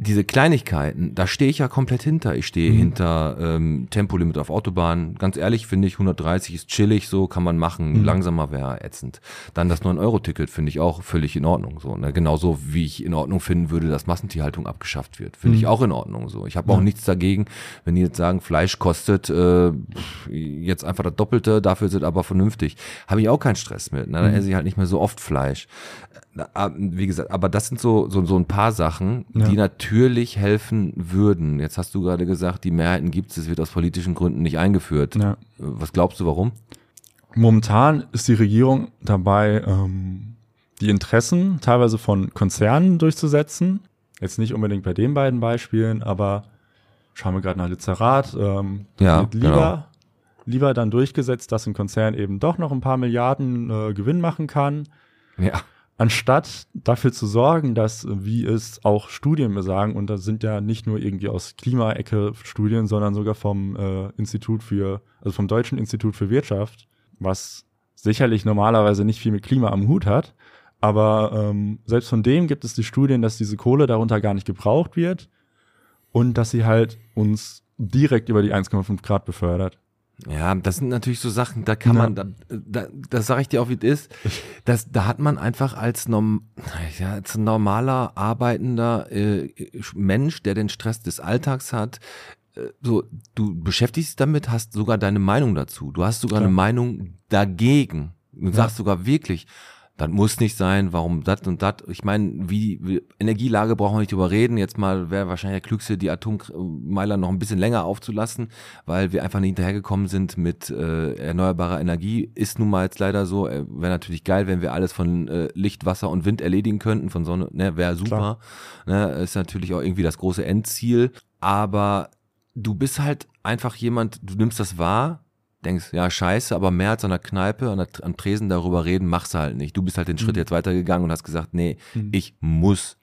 S1: diese Kleinigkeiten, da stehe ich ja komplett hinter. Ich stehe
S2: Mhm.
S1: hinter ähm, Tempolimit auf Autobahn. Ganz ehrlich finde ich, 130 ist chillig, so kann man machen.
S2: Mhm.
S1: Langsamer wäre ätzend. Dann das 9-Euro-Ticket finde ich auch völlig in Ordnung. So, ne? Genauso wie ich in Ordnung finden würde, dass Massentierhaltung abgeschafft wird. Finde ich
S2: Mhm.
S1: auch in Ordnung so. Ich habe auch nichts dagegen, wenn die jetzt sagen, Fleisch kostet äh, jetzt einfach das Doppelte, dafür sind aber vernünftig. Habe ich auch keinen Stress mit. Ne? Dann
S2: Mhm.
S1: esse ich halt nicht mehr so oft Fleisch. Ah, Wie gesagt, aber das sind so, so, so ein paar Sachen,
S2: Ja.
S1: die natürlich helfen würden. Jetzt hast du gerade gesagt, die Mehrheiten gibt es, es wird aus politischen Gründen nicht eingeführt.
S2: Ja.
S1: Was glaubst du, warum?
S2: Momentan ist die Regierung dabei, ähm, die Interessen teilweise von Konzernen durchzusetzen. Jetzt nicht unbedingt bei den beiden Beispielen, aber schauen wir gerade nach Lizerrat. Ähm,
S1: Ja,
S2: lieber,
S1: genau.
S2: lieber dann durchgesetzt, dass ein Konzern eben doch noch ein paar Milliarden äh, Gewinn machen kann,
S1: Ja.
S2: Anstatt dafür zu sorgen, dass, wie es auch Studien besagen, und das sind ja nicht nur irgendwie aus Klimaecke Studien, sondern sogar vom äh, Institut für, also vom Deutschen Institut für Wirtschaft, was sicherlich normalerweise nicht viel mit Klima am Hut hat, aber ähm, selbst von dem gibt es die Studien, dass diese Kohle darunter gar nicht gebraucht wird und dass sie halt uns direkt über die 1,5 Grad befördert.
S1: Ja, das sind natürlich so Sachen, da kann
S2: Ja.
S1: man, da, da, das sage ich dir auch, wie es ist, das, da hat man einfach als, norm, ja, als normaler, arbeitender äh, Mensch, der den Stress des Alltags hat, äh, so, du beschäftigst dich damit, hast sogar deine Meinung dazu. Du hast sogar
S2: Klar.
S1: eine Meinung dagegen. Du sagst sogar wirklich, das muss nicht sein, warum das und das. Ich meine, wie, wie Energielage brauchen wir nicht drüber reden. Jetzt mal wäre wahrscheinlich der Klügste, die Atommeiler noch ein bisschen länger aufzulassen, weil wir einfach nicht hinterhergekommen sind mit äh, erneuerbarer Energie. Ist nun mal jetzt leider so. Äh, wäre natürlich geil, wenn wir alles von äh, Licht, Wasser und Wind erledigen könnten. Von Sonne, ne, wäre super. Ne, ist natürlich auch irgendwie das große Endziel. Aber du bist halt einfach jemand, du nimmst das wahr, denkst, ja, scheiße, aber mehr als an der Kneipe, an der, am Tresen darüber reden, machst du halt nicht. Du bist halt den Schritt
S2: Mhm.
S1: jetzt weitergegangen und hast gesagt, nee,
S2: Mhm.
S1: ich muss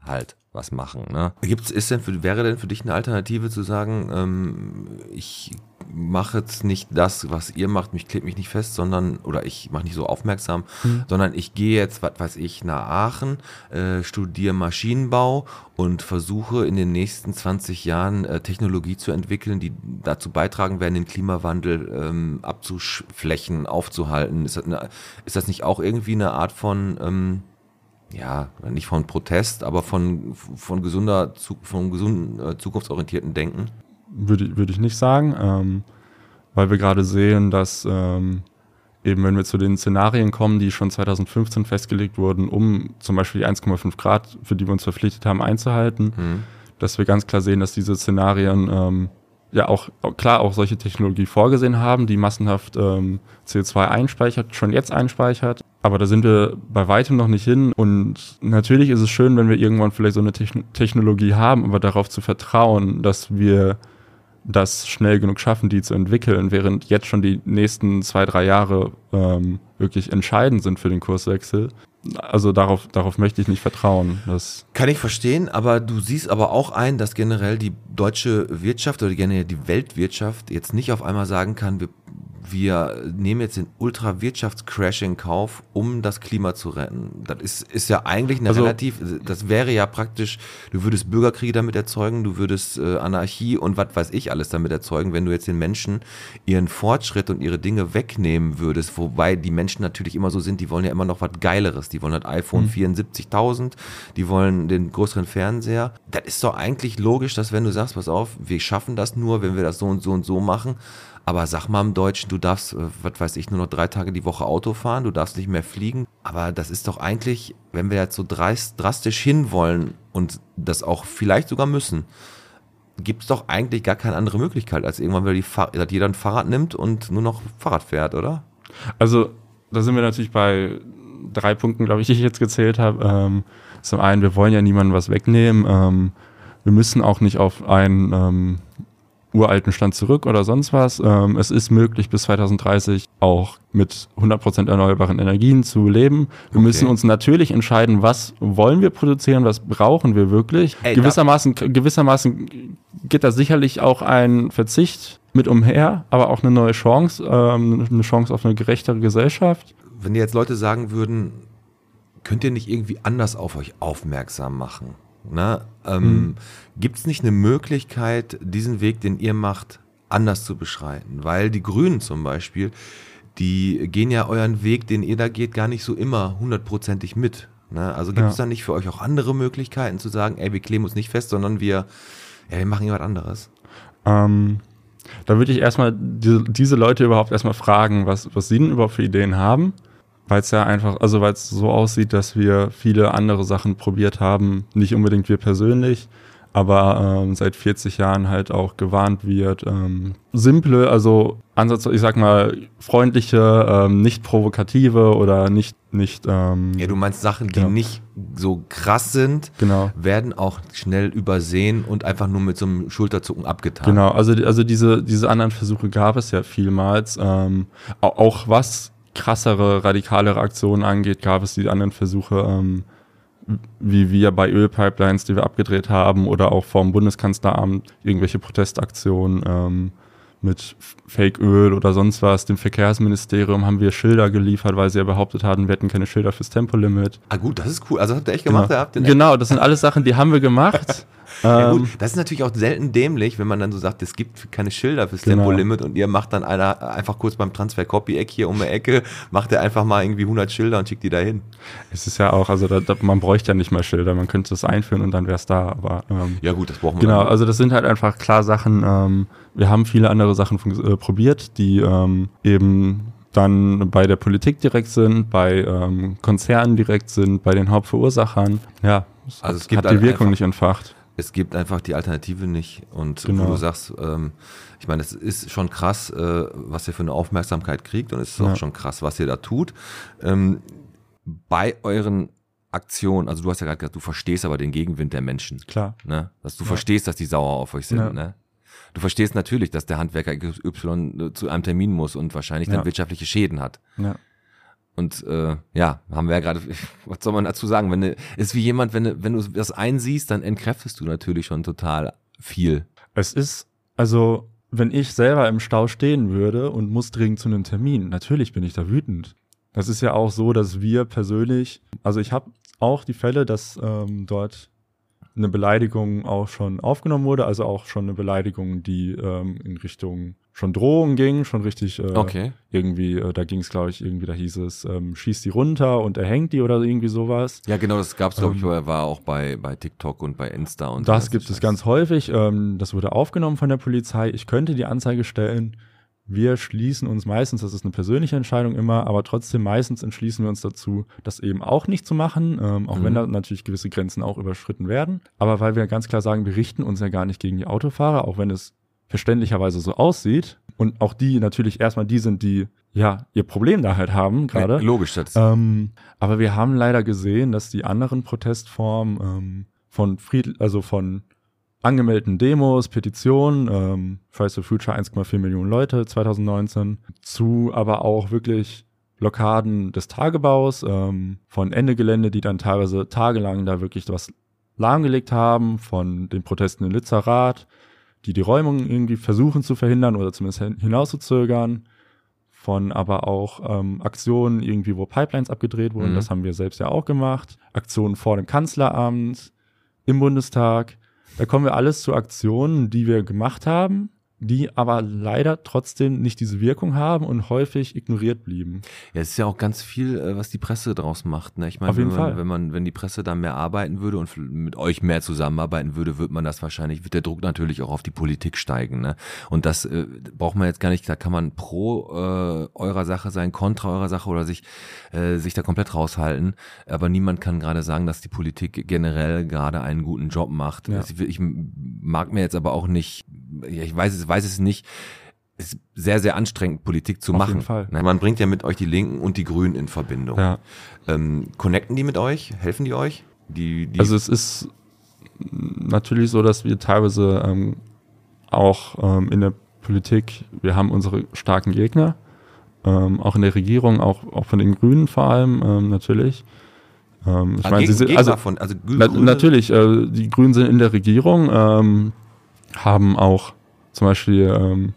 S1: halt was machen. Ne? Gibt's, ist denn für, wäre denn für dich eine Alternative zu sagen, ähm, ich mache jetzt nicht das, was ihr macht, mich klebt mich nicht fest, sondern, oder ich mache nicht so aufmerksam,
S2: Mhm.
S1: sondern ich gehe jetzt, was weiß ich, nach Aachen, äh, studiere Maschinenbau und versuche in den nächsten 20 Jahren äh, Technologie zu entwickeln, die dazu beitragen werden, den Klimawandel ähm, abzuflächen, aufzuhalten. Ist das, eine, ist das nicht auch irgendwie eine Art von ähm, ja, nicht von Protest, aber von, von gesunder, von gesunden, äh, zukunftsorientierten Denken?
S2: Würde, würde ich nicht sagen, ähm, weil wir gerade sehen, dass ähm, eben wenn wir zu den Szenarien kommen, die schon 2015 festgelegt wurden, um zum Beispiel die 1,5 Grad, für die wir uns verpflichtet haben, einzuhalten, mhm. dass wir ganz klar sehen, dass diese Szenarien ähm, ja auch klar auch solche Technologie vorgesehen haben, die massenhaft ähm, CO2 einspeichert, schon jetzt einspeichert. Aber da sind wir bei weitem noch nicht hin. Und natürlich ist es schön, wenn wir irgendwann vielleicht so eine Technologie haben, aber darauf zu vertrauen, dass wir das schnell genug schaffen, die zu entwickeln, während jetzt schon die nächsten zwei, drei Jahre ähm, wirklich entscheidend sind für den Kurswechsel. Also darauf, darauf möchte ich nicht vertrauen. Das
S1: Kann ich verstehen, aber du siehst aber auch ein, dass generell die deutsche Wirtschaft oder generell die Weltwirtschaft jetzt nicht auf einmal sagen kann, wir wir nehmen jetzt den Ultra-Wirtschaftscrash in Kauf, um das Klima zu retten. Das ist, ist ja eigentlich eine also, relativ, das wäre ja praktisch, du würdest Bürgerkriege damit erzeugen, du würdest äh, Anarchie und was weiß ich alles damit erzeugen, wenn du jetzt den Menschen ihren Fortschritt und ihre Dinge wegnehmen würdest, wobei die Menschen natürlich immer so sind, die wollen ja immer noch was Geileres, die wollen das iPhone mhm. 74.000, die wollen den größeren Fernseher. Das ist doch eigentlich logisch, dass wenn du sagst, pass auf, wir schaffen das nur, wenn wir das so und so und so machen, aber sag mal im Deutschen, du darfst, äh, was weiß ich, nur noch drei Tage die Woche Auto fahren, du darfst nicht mehr fliegen. Aber das ist doch eigentlich, wenn wir jetzt so drastisch hinwollen und das auch vielleicht sogar müssen, gibt es doch eigentlich gar keine andere Möglichkeit, als irgendwann wieder die dass jeder ein Fahrrad nimmt und nur noch Fahrrad fährt, oder?
S2: Also, da sind wir natürlich bei drei Punkten, glaube ich, die ich jetzt gezählt habe. Ähm, zum einen, wir wollen ja niemandem was wegnehmen. Ähm, wir müssen auch nicht auf ein ähm, uralten Stand zurück oder sonst was. Ähm, es ist möglich, bis 2030 auch mit 100% erneuerbaren Energien zu leben. Wir okay. müssen uns natürlich entscheiden, was wollen wir produzieren, was brauchen wir wirklich. Ey, gewissermaßen, gewissermaßen geht da sicherlich auch ein Verzicht mit umher, aber auch eine neue Chance, ähm, eine Chance auf eine gerechtere Gesellschaft.
S1: Wenn jetzt Leute sagen würden, könnt ihr nicht irgendwie anders auf euch aufmerksam machen? Ne? Ähm, mhm. Gibt es nicht eine Möglichkeit, diesen Weg, den ihr macht, anders zu beschreiten? Weil die Grünen zum Beispiel, die gehen ja euren Weg, den ihr da geht, gar nicht so immer hundertprozentig mit. Ne? Also gibt es ja. da nicht für euch auch andere Möglichkeiten zu sagen, ey, wir kleben uns nicht fest, sondern wir, ja, wir machen jemand anderes?
S2: Ähm, da würde ich erstmal die, diese Leute überhaupt erstmal fragen, was, was sie denn überhaupt für Ideen haben weil es ja einfach, also weil es so aussieht, dass wir viele andere Sachen probiert haben, nicht unbedingt wir persönlich, aber ähm, seit 40 Jahren halt auch gewarnt wird. Ähm, simple, also Ansatz, ich sag mal, freundliche, ähm, nicht provokative oder nicht, nicht. Ähm,
S1: ja, du meinst Sachen, die genau. nicht so krass sind,
S2: genau.
S1: werden auch schnell übersehen und einfach nur mit so einem Schulterzucken abgetan.
S2: Genau, also, also diese, diese anderen Versuche gab es ja vielmals. Ähm, auch was krassere, radikalere Aktionen angeht, gab es die anderen Versuche, ähm, wie wir bei Ölpipelines, die wir abgedreht haben, oder auch vom Bundeskanzleramt irgendwelche Protestaktionen ähm, mit Fake-Öl oder sonst was. Dem Verkehrsministerium haben wir Schilder geliefert, weil sie ja behauptet hatten, wir hätten keine Schilder fürs Tempolimit.
S1: Ah gut, das ist cool. Also habt ihr echt gemacht?
S2: Genau, genau das sind alles Sachen, die haben wir gemacht.
S1: Ja, gut, ähm, das ist natürlich auch selten dämlich, wenn man dann so sagt, es gibt keine Schilder fürs genau. Tempolimit und ihr macht dann einer einfach kurz beim Transfer Copy-Eck hier um die Ecke, macht ihr einfach mal irgendwie 100 Schilder und schickt die dahin.
S2: Es ist ja auch, also da, da, man bräuchte ja nicht mal Schilder, man könnte es einführen und dann wäre es da. Aber
S1: ähm, ja gut, das brauchen
S2: wir. Genau, also das sind halt einfach klar Sachen. Ähm, wir haben viele andere Sachen äh, probiert, die ähm, eben dann bei der Politik direkt sind, bei ähm, Konzernen direkt sind, bei den Hauptverursachern. Ja,
S1: es also hat, es gibt hat die Wirkung nicht entfacht es gibt einfach die Alternative nicht. Und genau. wo du sagst, ähm, ich meine, es ist schon krass, äh, was ihr für eine Aufmerksamkeit kriegt und es ist ja. auch schon krass, was ihr da tut. Ähm, bei euren Aktionen, also du hast ja gerade gesagt, du verstehst aber den Gegenwind der Menschen.
S2: Klar.
S1: Ne? Dass du ja. verstehst, dass die sauer auf euch sind. Ja. Ne? Du verstehst natürlich, dass der Handwerker Y zu einem Termin muss und wahrscheinlich dann wirtschaftliche Schäden hat.
S2: Ja.
S1: Und äh, ja, haben wir ja gerade, was soll man dazu sagen? Wenn du, ist wie jemand, wenn du, wenn du das einsiehst, dann entkräftest du natürlich schon total viel.
S2: Es ist, also, wenn ich selber im Stau stehen würde und muss dringend zu einem Termin, natürlich bin ich da wütend. Das ist ja auch so, dass wir persönlich, also ich habe auch die Fälle, dass ähm, dort eine Beleidigung auch schon aufgenommen wurde, also auch schon eine Beleidigung, die ähm, in Richtung schon Drohungen ging, schon richtig äh,
S1: Okay.
S2: irgendwie, äh, da ging es, glaube ich, irgendwie, da hieß es, ähm, schießt die runter und erhängt die oder irgendwie sowas.
S1: Ja, genau, das gab's, glaube ich,
S2: Ähm,
S1: war auch bei, bei TikTok und bei Insta und
S2: Das gibt es ganz häufig. Ähm, das wurde aufgenommen von der Polizei. Ich könnte die Anzeige stellen. Wir schließen uns meistens, das ist eine persönliche Entscheidung immer, aber trotzdem meistens entschließen wir uns dazu, das eben auch nicht zu machen, ähm, auch
S1: Mhm.
S2: wenn da natürlich gewisse Grenzen auch überschritten werden. Aber weil wir ganz klar sagen, wir richten uns ja gar nicht gegen die Autofahrer, auch wenn es verständlicherweise so aussieht. Und auch die natürlich erstmal die sind, die ja ihr Problem da halt haben gerade.
S1: Ja, logisch, das
S2: Ähm, aber wir haben leider gesehen, dass die anderen Protestformen ähm, von Fried, also von angemeldeten Demos, Petitionen, ähm, Fridays for Future 1,4 Millionen Leute 2019, zu aber auch wirklich Blockaden des Tagebaus, ähm, von Ende Gelände, die dann teilweise tagelang da wirklich was lahmgelegt haben, von den Protesten in Lützerath, die die Räumung irgendwie versuchen zu verhindern oder zumindest hin- hinauszuzögern, von aber auch ähm, Aktionen irgendwie, wo Pipelines abgedreht wurden,
S1: Mhm.
S2: das haben wir selbst ja auch gemacht, Aktionen vor dem Kanzleramt, im Bundestag, da kommen wir alles zu Aktionen, die wir gemacht haben, die aber leider trotzdem nicht diese Wirkung haben und häufig ignoriert blieben.
S1: Ja, es ist ja auch ganz viel, äh, was die Presse draus macht. Ne? Ich meine,
S2: Auf jeden
S1: wenn, man,
S2: Fall.
S1: wenn man, wenn die Presse da mehr arbeiten würde und mit euch mehr zusammenarbeiten würde, wird man das wahrscheinlich, wird der Druck natürlich auch auf die Politik steigen. Ne? Und das äh, braucht man jetzt gar nicht, da kann man pro äh, eurer Sache sein, kontra eurer Sache oder sich, äh, sich da komplett raushalten. Aber niemand kann gerade sagen, dass die Politik generell gerade einen guten Job macht.
S2: Ja.
S1: Ich, ich mag mir jetzt aber auch nicht, ja, ich weiß es, weiß es nicht, es ist sehr, sehr anstrengend, Politik zu
S2: Auf
S1: machen.
S2: jeden Fall.
S1: Man bringt ja mit euch die Linken und die Grünen in Verbindung.
S2: Ja.
S1: Ähm, connecten die mit euch? Helfen die euch? Die, die
S2: Also es ist natürlich so, dass wir teilweise ähm, auch ähm, in der Politik, wir haben unsere starken Gegner, ähm, auch in der Regierung, auch, auch von den Grünen vor allem ähm, natürlich. Ähm, ich
S1: Ah,
S2: meine, sie also
S1: von, also
S2: na, natürlich, äh, die Grünen sind in der Regierung, ähm, haben auch zum Beispiel ähm,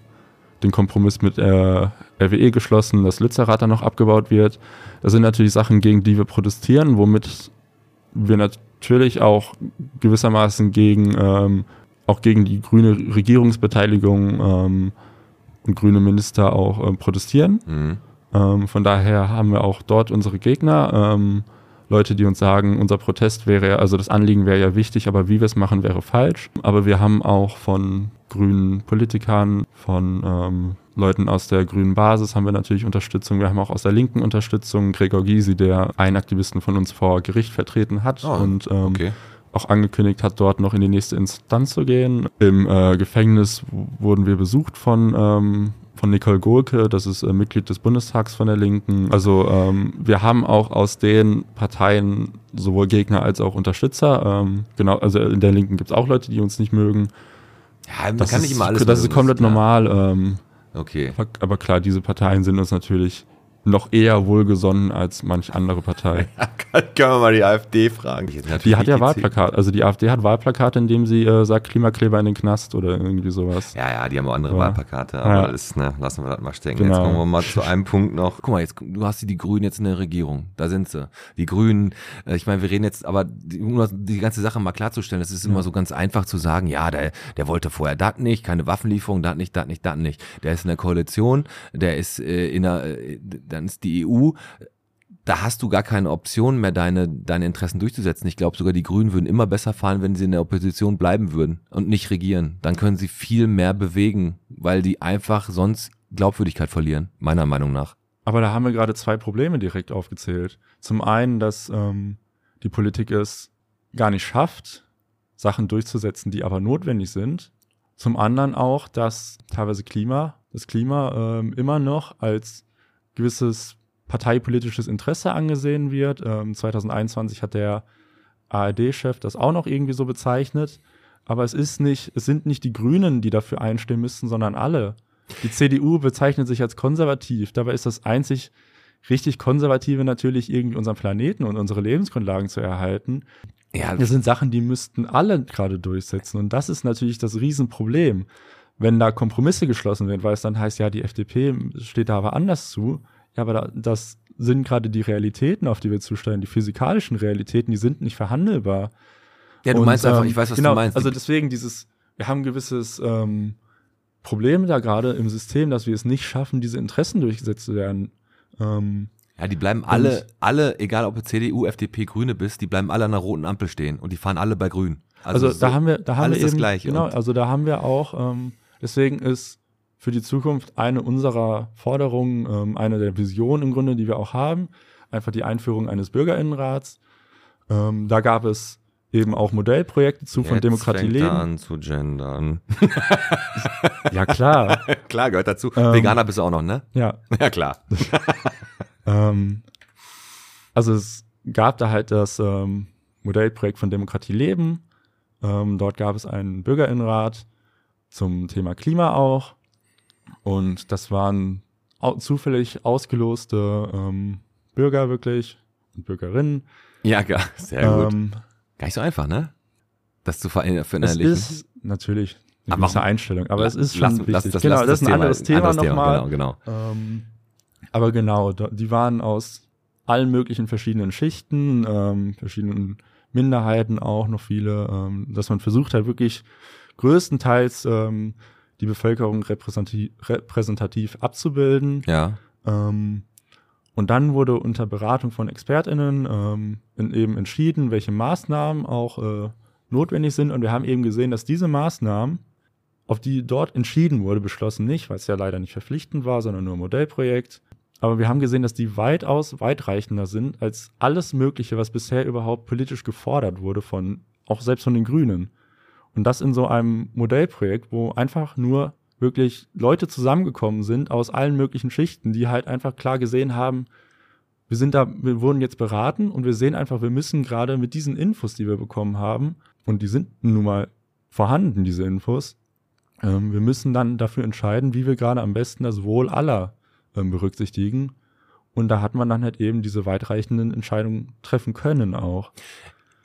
S2: den Kompromiss mit äh, RWE geschlossen, dass Lützerath dann noch abgebaut wird. Das sind natürlich Sachen, gegen die wir protestieren, womit wir natürlich auch gewissermaßen gegen ähm, auch gegen die grüne Regierungsbeteiligung ähm, und grüne Minister auch ähm, protestieren.
S1: Mhm.
S2: Ähm, von daher haben wir auch dort unsere Gegner, ähm, Leute, die uns sagen, unser Protest wäre, ja- also das Anliegen wäre ja wichtig, aber wie wir es machen, wäre falsch. Aber wir haben auch von grünen Politikern, von ähm, Leuten aus der grünen Basis haben wir natürlich Unterstützung. Wir haben auch aus der Linken Unterstützung. Gregor Gysi, der einen Aktivisten von uns vor Gericht vertreten hat
S1: Oh,
S2: und ähm,
S1: Okay.
S2: auch angekündigt hat, dort noch in die nächste Instanz zu gehen. Im äh, Gefängnis wurden wir besucht von, ähm, von Nicole Gohlke, das ist äh, Mitglied des Bundestags von der Linken. Also ähm, wir haben auch aus den Parteien sowohl Gegner als auch Unterstützer. Ähm, genau, also in der Linken gibt es auch Leute, die uns nicht mögen.
S1: Ja, man
S2: Das,
S1: kann
S2: ist,
S1: nicht immer alles
S2: das ist komplett normal. Ähm,
S1: Okay.
S2: aber, aber klar, diese Parteien sind uns natürlich noch eher wohlgesonnen als manch andere Partei.
S1: Können wir mal die AfD fragen?
S2: Die hat ja Wahlplakate, also die AfD hat Wahlplakate, in dem sie äh, sagt, Klimakleber in den Knast oder irgendwie sowas.
S1: Ja, ja, die haben auch andere
S2: Ja.
S1: Wahlplakate, aber
S2: Ja.
S1: das, ne, lassen wir das mal stecken.
S2: Genau.
S1: Jetzt kommen wir mal zu einem Punkt noch. Guck mal, jetzt, du hast die, die Grünen jetzt in der Regierung. Da sind sie. Die Grünen, äh, ich meine, wir reden jetzt, aber die, um die ganze Sache mal klarzustellen, es ist immer so ganz einfach zu sagen, ja, der, der wollte vorher das nicht, keine Waffenlieferung, das nicht, das nicht, das nicht. Der ist in der Koalition, der ist äh, in der, äh, dann ist die EU, da hast du gar keine Option mehr, deine, deine Interessen durchzusetzen. Ich glaube, sogar die Grünen würden immer besser fahren, wenn sie in der Opposition bleiben würden und nicht regieren. Dann können sie viel mehr bewegen, weil die einfach sonst Glaubwürdigkeit verlieren, meiner Meinung nach.
S2: Aber da haben wir gerade zwei Probleme direkt aufgezählt. Zum einen, dass ähm, die Politik es gar nicht schafft, Sachen durchzusetzen, die aber notwendig sind. Zum anderen auch, dass teilweise Klima, das Klima ähm, immer noch als gewisses parteipolitisches Interesse angesehen wird. Ähm, 2021 hat der ARD-Chef das auch noch irgendwie so bezeichnet. Aber es ist nicht, es sind nicht die Grünen, die dafür einstimmen müssten, sondern alle. Die CDU bezeichnet sich als konservativ. Dabei ist das einzig richtig Konservative natürlich irgendwie unseren Planeten und unsere Lebensgrundlagen zu erhalten.
S1: Ja,
S2: Das sind Sachen, die müssten alle gerade durchsetzen. Und das ist natürlich das Riesenproblem, wenn da Kompromisse geschlossen werden, weil es dann heißt, ja, die FDP steht da aber anders zu. Ja, aber da, das sind gerade die Realitäten, auf die wir zustellen, die physikalischen Realitäten, die sind nicht verhandelbar.
S1: Ja, du
S2: Und,
S1: meinst einfach,
S2: ähm,
S1: ich weiß, was
S2: genau,
S1: du meinst.
S2: Also deswegen dieses, wir haben ein gewisses ähm, Problem da gerade im System, dass wir es nicht schaffen, diese Interessen durchgesetzt zu werden. Ähm,
S1: ja, die bleiben alle, alle, egal ob du CDU, FDP, Grüne bist, die bleiben alle an einer roten Ampel stehen und die fahren alle bei Grün.
S2: Also,
S1: so-
S2: da haben wir, da haben
S1: alles
S2: wir eben, genau, also da haben wir auch, ähm, deswegen ist für die Zukunft eine unserer Forderungen, ähm, eine der Visionen im Grunde, die wir auch haben, einfach die Einführung eines Bürgerinnenrats. Ähm, da gab es eben auch Modellprojekte zu von
S1: Jetzt
S2: Demokratie
S1: fängt
S2: leben.
S1: an zu gendern.
S2: Ja klar,
S1: klar, gehört dazu.
S2: Ähm,
S1: Veganer bist du auch noch, ne?
S2: ja.
S1: Ja, klar.
S2: Ähm, also es gab da halt das ähm, Modellprojekt von Demokratie Leben. Ähm, dort gab es einen Bürgerinnenrat zum Thema Klima auch. Und das waren au zufällig ausgeloste ähm, Bürger wirklich und Bürgerinnen.
S1: Ja, ja, sehr gut.
S2: Ähm,
S1: Gar nicht so einfach, ne? Das zu ver-
S2: es
S1: verinnerlichen.
S2: ist natürlich eine
S1: Aber
S2: gewisse Einstellung, aber es ist schon
S1: Lass-
S2: wichtig.
S1: lass das-
S2: genau,
S1: lass
S2: das ist ein anderes Thema,
S1: anderes
S2: nochmal.
S1: Genau, genau.
S2: Ähm, aber genau, die waren aus allen möglichen verschiedenen Schichten, ähm, verschiedenen Minderheiten auch noch viele, ähm, dass man versucht hat, wirklich größtenteils ähm, die Bevölkerung repräsentativ, repräsentativ abzubilden.
S1: Ja.
S2: Ähm, und dann wurde unter Beratung von ExpertInnen ähm, in, eben entschieden, welche Maßnahmen auch äh, notwendig sind. Und wir haben eben gesehen, dass diese Maßnahmen, auf die dort entschieden wurde, beschlossen nicht, weil es ja leider nicht verpflichtend war, sondern nur ein Modellprojekt. Aber wir haben gesehen, dass die weitaus weitreichender sind als alles Mögliche, was bisher überhaupt politisch gefordert wurde von, auch selbst von den Grünen. Und das in so einem Modellprojekt, wo einfach nur wirklich Leute zusammengekommen sind aus allen möglichen Schichten, die halt einfach klar gesehen haben, wir sind da, wir wurden jetzt beraten und wir sehen einfach, wir müssen gerade mit diesen Infos, die wir bekommen haben, und die sind nun mal vorhanden, diese Infos, ähm, wir müssen dann dafür entscheiden, wie wir gerade am besten das Wohl aller ähm, berücksichtigen. Und da hat man dann halt eben diese weitreichenden Entscheidungen treffen können auch.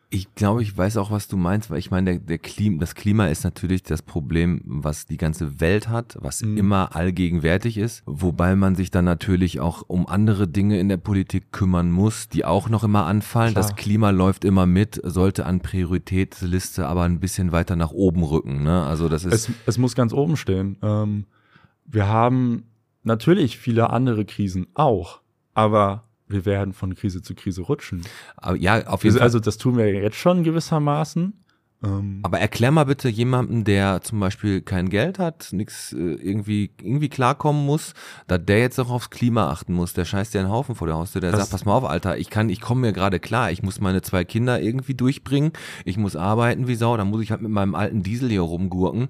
S1: Ich glaube, ich weiß auch, was du meinst, weil ich meine, der, der Klima, das Klima ist natürlich das Problem, was die ganze Welt hat, was
S2: Mhm.
S1: immer allgegenwärtig ist, wobei man sich dann natürlich auch um andere Dinge in der Politik kümmern muss, die auch noch immer anfallen.
S2: Klar.
S1: Das Klima läuft immer mit, sollte an Prioritätsliste aber ein bisschen weiter nach oben rücken. Ne? Also das ist
S2: Es, es muss ganz oben stehen. Ähm, wir haben natürlich viele andere Krisen auch, aber wir werden von Krise zu Krise rutschen.
S1: aber ja auf jeden
S2: Also,
S1: Fall.
S2: also das tun wir jetzt schon gewissermaßen. Ähm,
S1: Aber erklär mal bitte jemandem, der zum Beispiel kein Geld hat, nix äh, irgendwie irgendwie klarkommen muss, da der jetzt auch aufs Klima achten muss. Der scheißt dir einen Haufen vor der Haustür. Der
S2: Das-
S1: sagt, pass mal auf, Alter, ich kann, ich komme mir gerade klar. Ich muss meine zwei Kinder irgendwie durchbringen. Ich muss arbeiten wie Sau. Dann muss ich halt mit meinem alten Diesel hier rumgurken.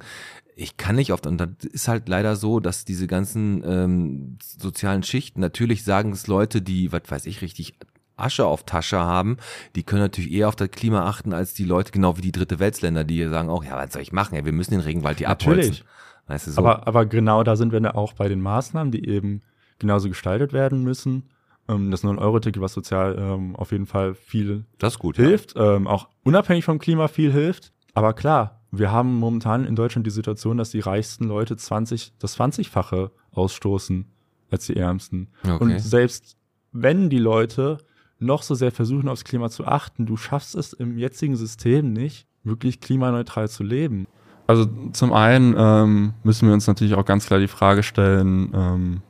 S1: Ich kann nicht oft, und das ist halt leider so, dass diese ganzen ähm, sozialen Schichten, natürlich sagen es Leute, die, was weiß ich, richtig Asche auf Tasche haben, die können natürlich eher auf das Klima achten als die Leute, genau wie die dritte Weltsländer, die hier sagen auch, ja, was soll ich machen? Ja, wir müssen den Regenwald hier abholzen.
S2: Natürlich.
S1: Weißt du, so.
S2: aber, aber genau da sind wir dann auch bei den Maßnahmen, die eben genauso gestaltet werden müssen. Ähm, das 9-Euro-Ticket, was sozial ähm, auf jeden Fall viel
S1: das gut.
S2: hilft, ähm, auch unabhängig vom Klima viel hilft. Aber klar, wir haben momentan in Deutschland die Situation, dass die reichsten Leute 20, das 20-fache ausstoßen als die ärmsten.
S1: Okay.
S2: Und selbst wenn die Leute noch so sehr versuchen, aufs Klima zu achten, du schaffst es im jetzigen System nicht, wirklich klimaneutral zu leben. Also zum einen ähm, müssen wir uns natürlich auch ganz klar die Frage stellen, ähm,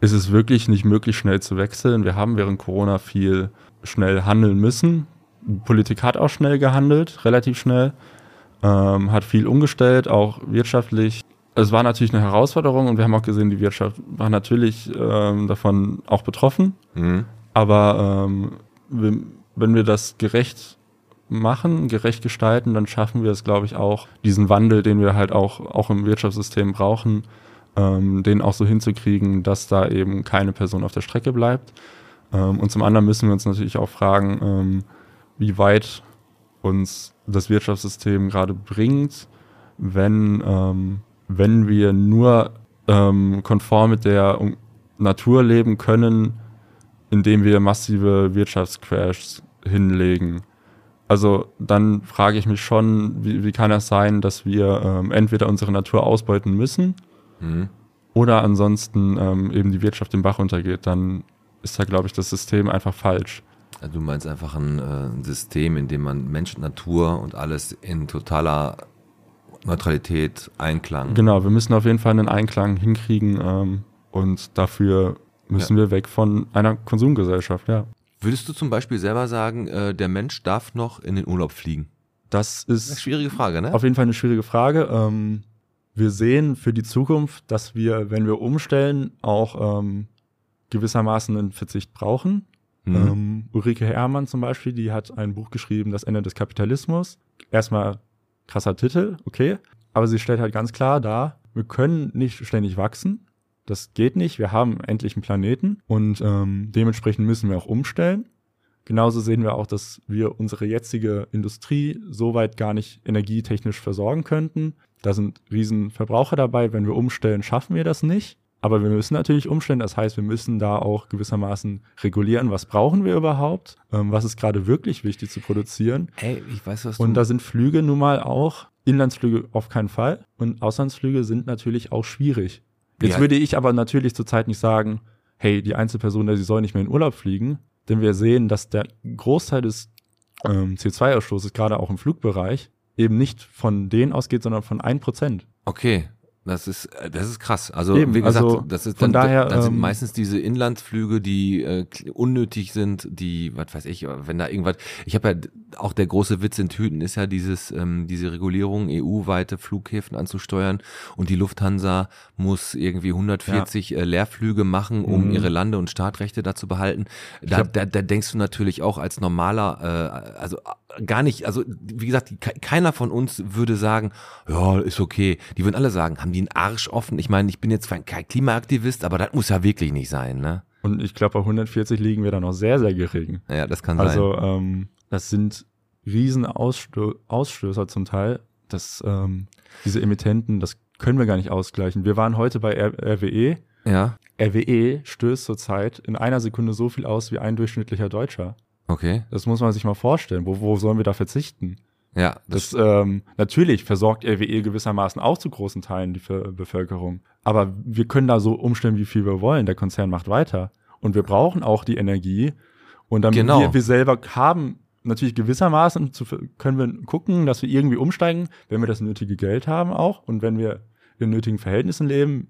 S2: ist es wirklich nicht möglich, schnell zu wechseln? Wir haben während Corona viel schnell handeln müssen. Die Politik hat auch schnell gehandelt, relativ schnell, ähm, hat viel umgestellt, auch wirtschaftlich. Es war natürlich eine Herausforderung und wir haben auch gesehen, die Wirtschaft war natürlich ähm, davon auch betroffen.
S1: Mhm.
S2: Aber ähm, wenn wir das gerecht machen, gerecht gestalten, dann schaffen wir es, glaube ich, auch, diesen Wandel, den wir halt auch, auch im Wirtschaftssystem brauchen, ähm, den auch so hinzukriegen, dass da eben keine Person auf der Strecke bleibt. Ähm, und zum anderen müssen wir uns natürlich auch fragen, wie weit uns das Wirtschaftssystem gerade bringt, wenn, ähm, wenn wir nur ähm, konform mit der um Natur leben können, indem wir massive Wirtschaftscrashs hinlegen. Also dann frage ich mich schon, wie, wie kann es sein, dass wir ähm, entweder unsere Natur ausbeuten müssen
S1: Mhm.
S2: oder ansonsten ähm, eben die Wirtschaft den Bach runtergeht. Dann ist da, glaube ich, das System einfach falsch.
S1: Also du meinst einfach ein, äh, ein System, in dem man Mensch, Natur und alles in totaler Neutralität, Einklang.
S2: Genau, wir müssen auf jeden Fall einen Einklang hinkriegen ähm, und dafür müssen ja. wir weg von einer Konsumgesellschaft, ja.
S1: Würdest du zum Beispiel selber sagen, äh, der Mensch darf noch in den Urlaub fliegen?
S2: Das ist
S1: eine schwierige Frage, ne?
S2: Auf jeden Fall eine schwierige Frage. Ähm, wir sehen für die Zukunft, dass wir, wenn wir umstellen, auch ähm, gewissermaßen einen Verzicht brauchen. Mhm. Ähm, Ulrike Herrmann zum Beispiel, die hat ein Buch geschrieben, Das Ende des Kapitalismus. Erstmal krasser Titel, okay. Aber sie stellt halt ganz klar dar, wir können nicht ständig wachsen. Das geht nicht. Wir haben endlich einen Planeten und ähm, dementsprechend müssen wir auch umstellen. Genauso sehen wir auch, dass wir unsere jetzige Industrie soweit gar nicht energietechnisch versorgen könnten. Da sind riesen Verbraucher dabei. Wenn wir umstellen, schaffen wir das nicht. Aber wir müssen natürlich umstellen. Das heißt, wir müssen da auch gewissermaßen regulieren, was brauchen wir überhaupt, ähm, was ist gerade wirklich wichtig zu produzieren.
S1: Ey, ich weiß, was
S2: du Und da sind Flüge nun mal auch, Inlandsflüge auf keinen Fall. Und Auslandsflüge sind natürlich auch schwierig. Jetzt ja. würde ich aber natürlich zurzeit nicht sagen, hey, die Einzelperson, sie soll nicht mehr in Urlaub fliegen, denn wir sehen, dass der Großteil des ähm, CO2-Ausstoßes, gerade auch im Flugbereich, eben nicht von denen ausgeht, sondern von ein Prozent.
S1: Okay, das ist, äh, das ist krass. Also Eben, wie gesagt, also das ist dann, daher, dann sind ähm, meistens diese Inlandsflüge, die äh, unnötig sind, die, was weiß ich, wenn da irgendwas. Ich habe ja auch der große Witz in Tüten ist ja dieses, ähm, diese Regulierung, EU-weite Flughäfen anzusteuern und die Lufthansa muss irgendwie 140 ja. äh, Leerflüge machen, um mhm. ihre Lande- und Startrechte da zu behalten. Da, da, da denkst du natürlich auch als normaler, äh, also gar nicht, also wie gesagt, keiner von uns würde sagen, ja, ist okay. Die würden alle sagen, haben die einen Arsch offen? Ich meine, ich bin jetzt kein Klimaaktivist, aber das muss ja wirklich nicht sein, ne?
S2: Und ich glaube, bei 140 liegen wir da noch sehr, sehr gering.
S1: Ja, das kann
S2: also, sein. Also, ähm, das sind riesen Ausstö Ausstößer zum Teil. Das, ähm, diese Emittenten, das können wir gar nicht ausgleichen. Wir waren heute bei R RWE.
S1: Ja.
S2: RWE stößt zurzeit in einer Sekunde so viel aus wie ein durchschnittlicher Deutscher.
S1: Okay.
S2: Das muss man sich mal vorstellen. Wo, wo sollen wir da verzichten?
S1: Ja.
S2: Das, das ähm, natürlich versorgt RWE gewissermaßen auch zu großen Teilen die Bevölkerung. Aber wir können da so umstellen, wie viel wir wollen. Der Konzern macht weiter. Und wir brauchen auch die Energie. Und damit genau. wir, wir selber haben, natürlich gewissermaßen zu, können wir gucken, dass wir irgendwie umsteigen, wenn wir das nötige Geld haben auch. Und wenn wir in nötigen Verhältnissen leben.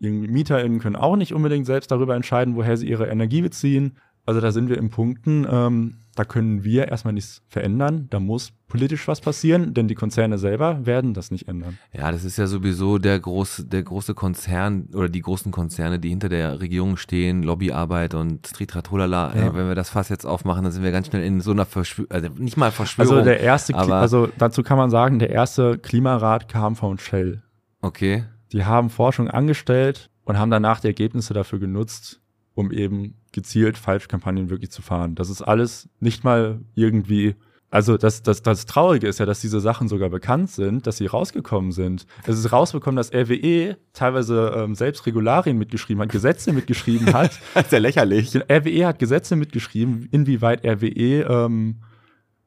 S2: Irgendwie MieterInnen können auch nicht unbedingt selbst darüber entscheiden, woher sie ihre Energie beziehen. Also da sind wir in Punkten, ähm, da können wir erstmal nichts verändern. Da muss politisch was passieren, denn die Konzerne selber werden das nicht ändern.
S1: Ja, das ist ja sowieso der große, der große Konzern oder die großen Konzerne, die hinter der Regierung stehen, Lobbyarbeit und Stritratolala. Ja. wenn wir das Fass jetzt aufmachen, dann sind wir ganz schnell in so einer Verschwörung, also nicht mal Verschwörung.
S2: Also der erste, aber also dazu kann man sagen, der erste Klimarat kam von Shell.
S1: Okay.
S2: Die haben Forschung angestellt und haben danach die Ergebnisse dafür genutzt, um eben gezielt Falschkampagnen wirklich zu fahren. Das ist alles nicht mal irgendwie also das, das, das Traurige ist ja, dass diese Sachen sogar bekannt sind, dass sie rausgekommen sind. Es ist rausbekommen, dass RWE teilweise ähm, selbst Regularien mitgeschrieben hat, Gesetze mitgeschrieben hat.
S1: das ist ja lächerlich.
S2: RWE hat Gesetze mitgeschrieben, inwieweit RWE ähm,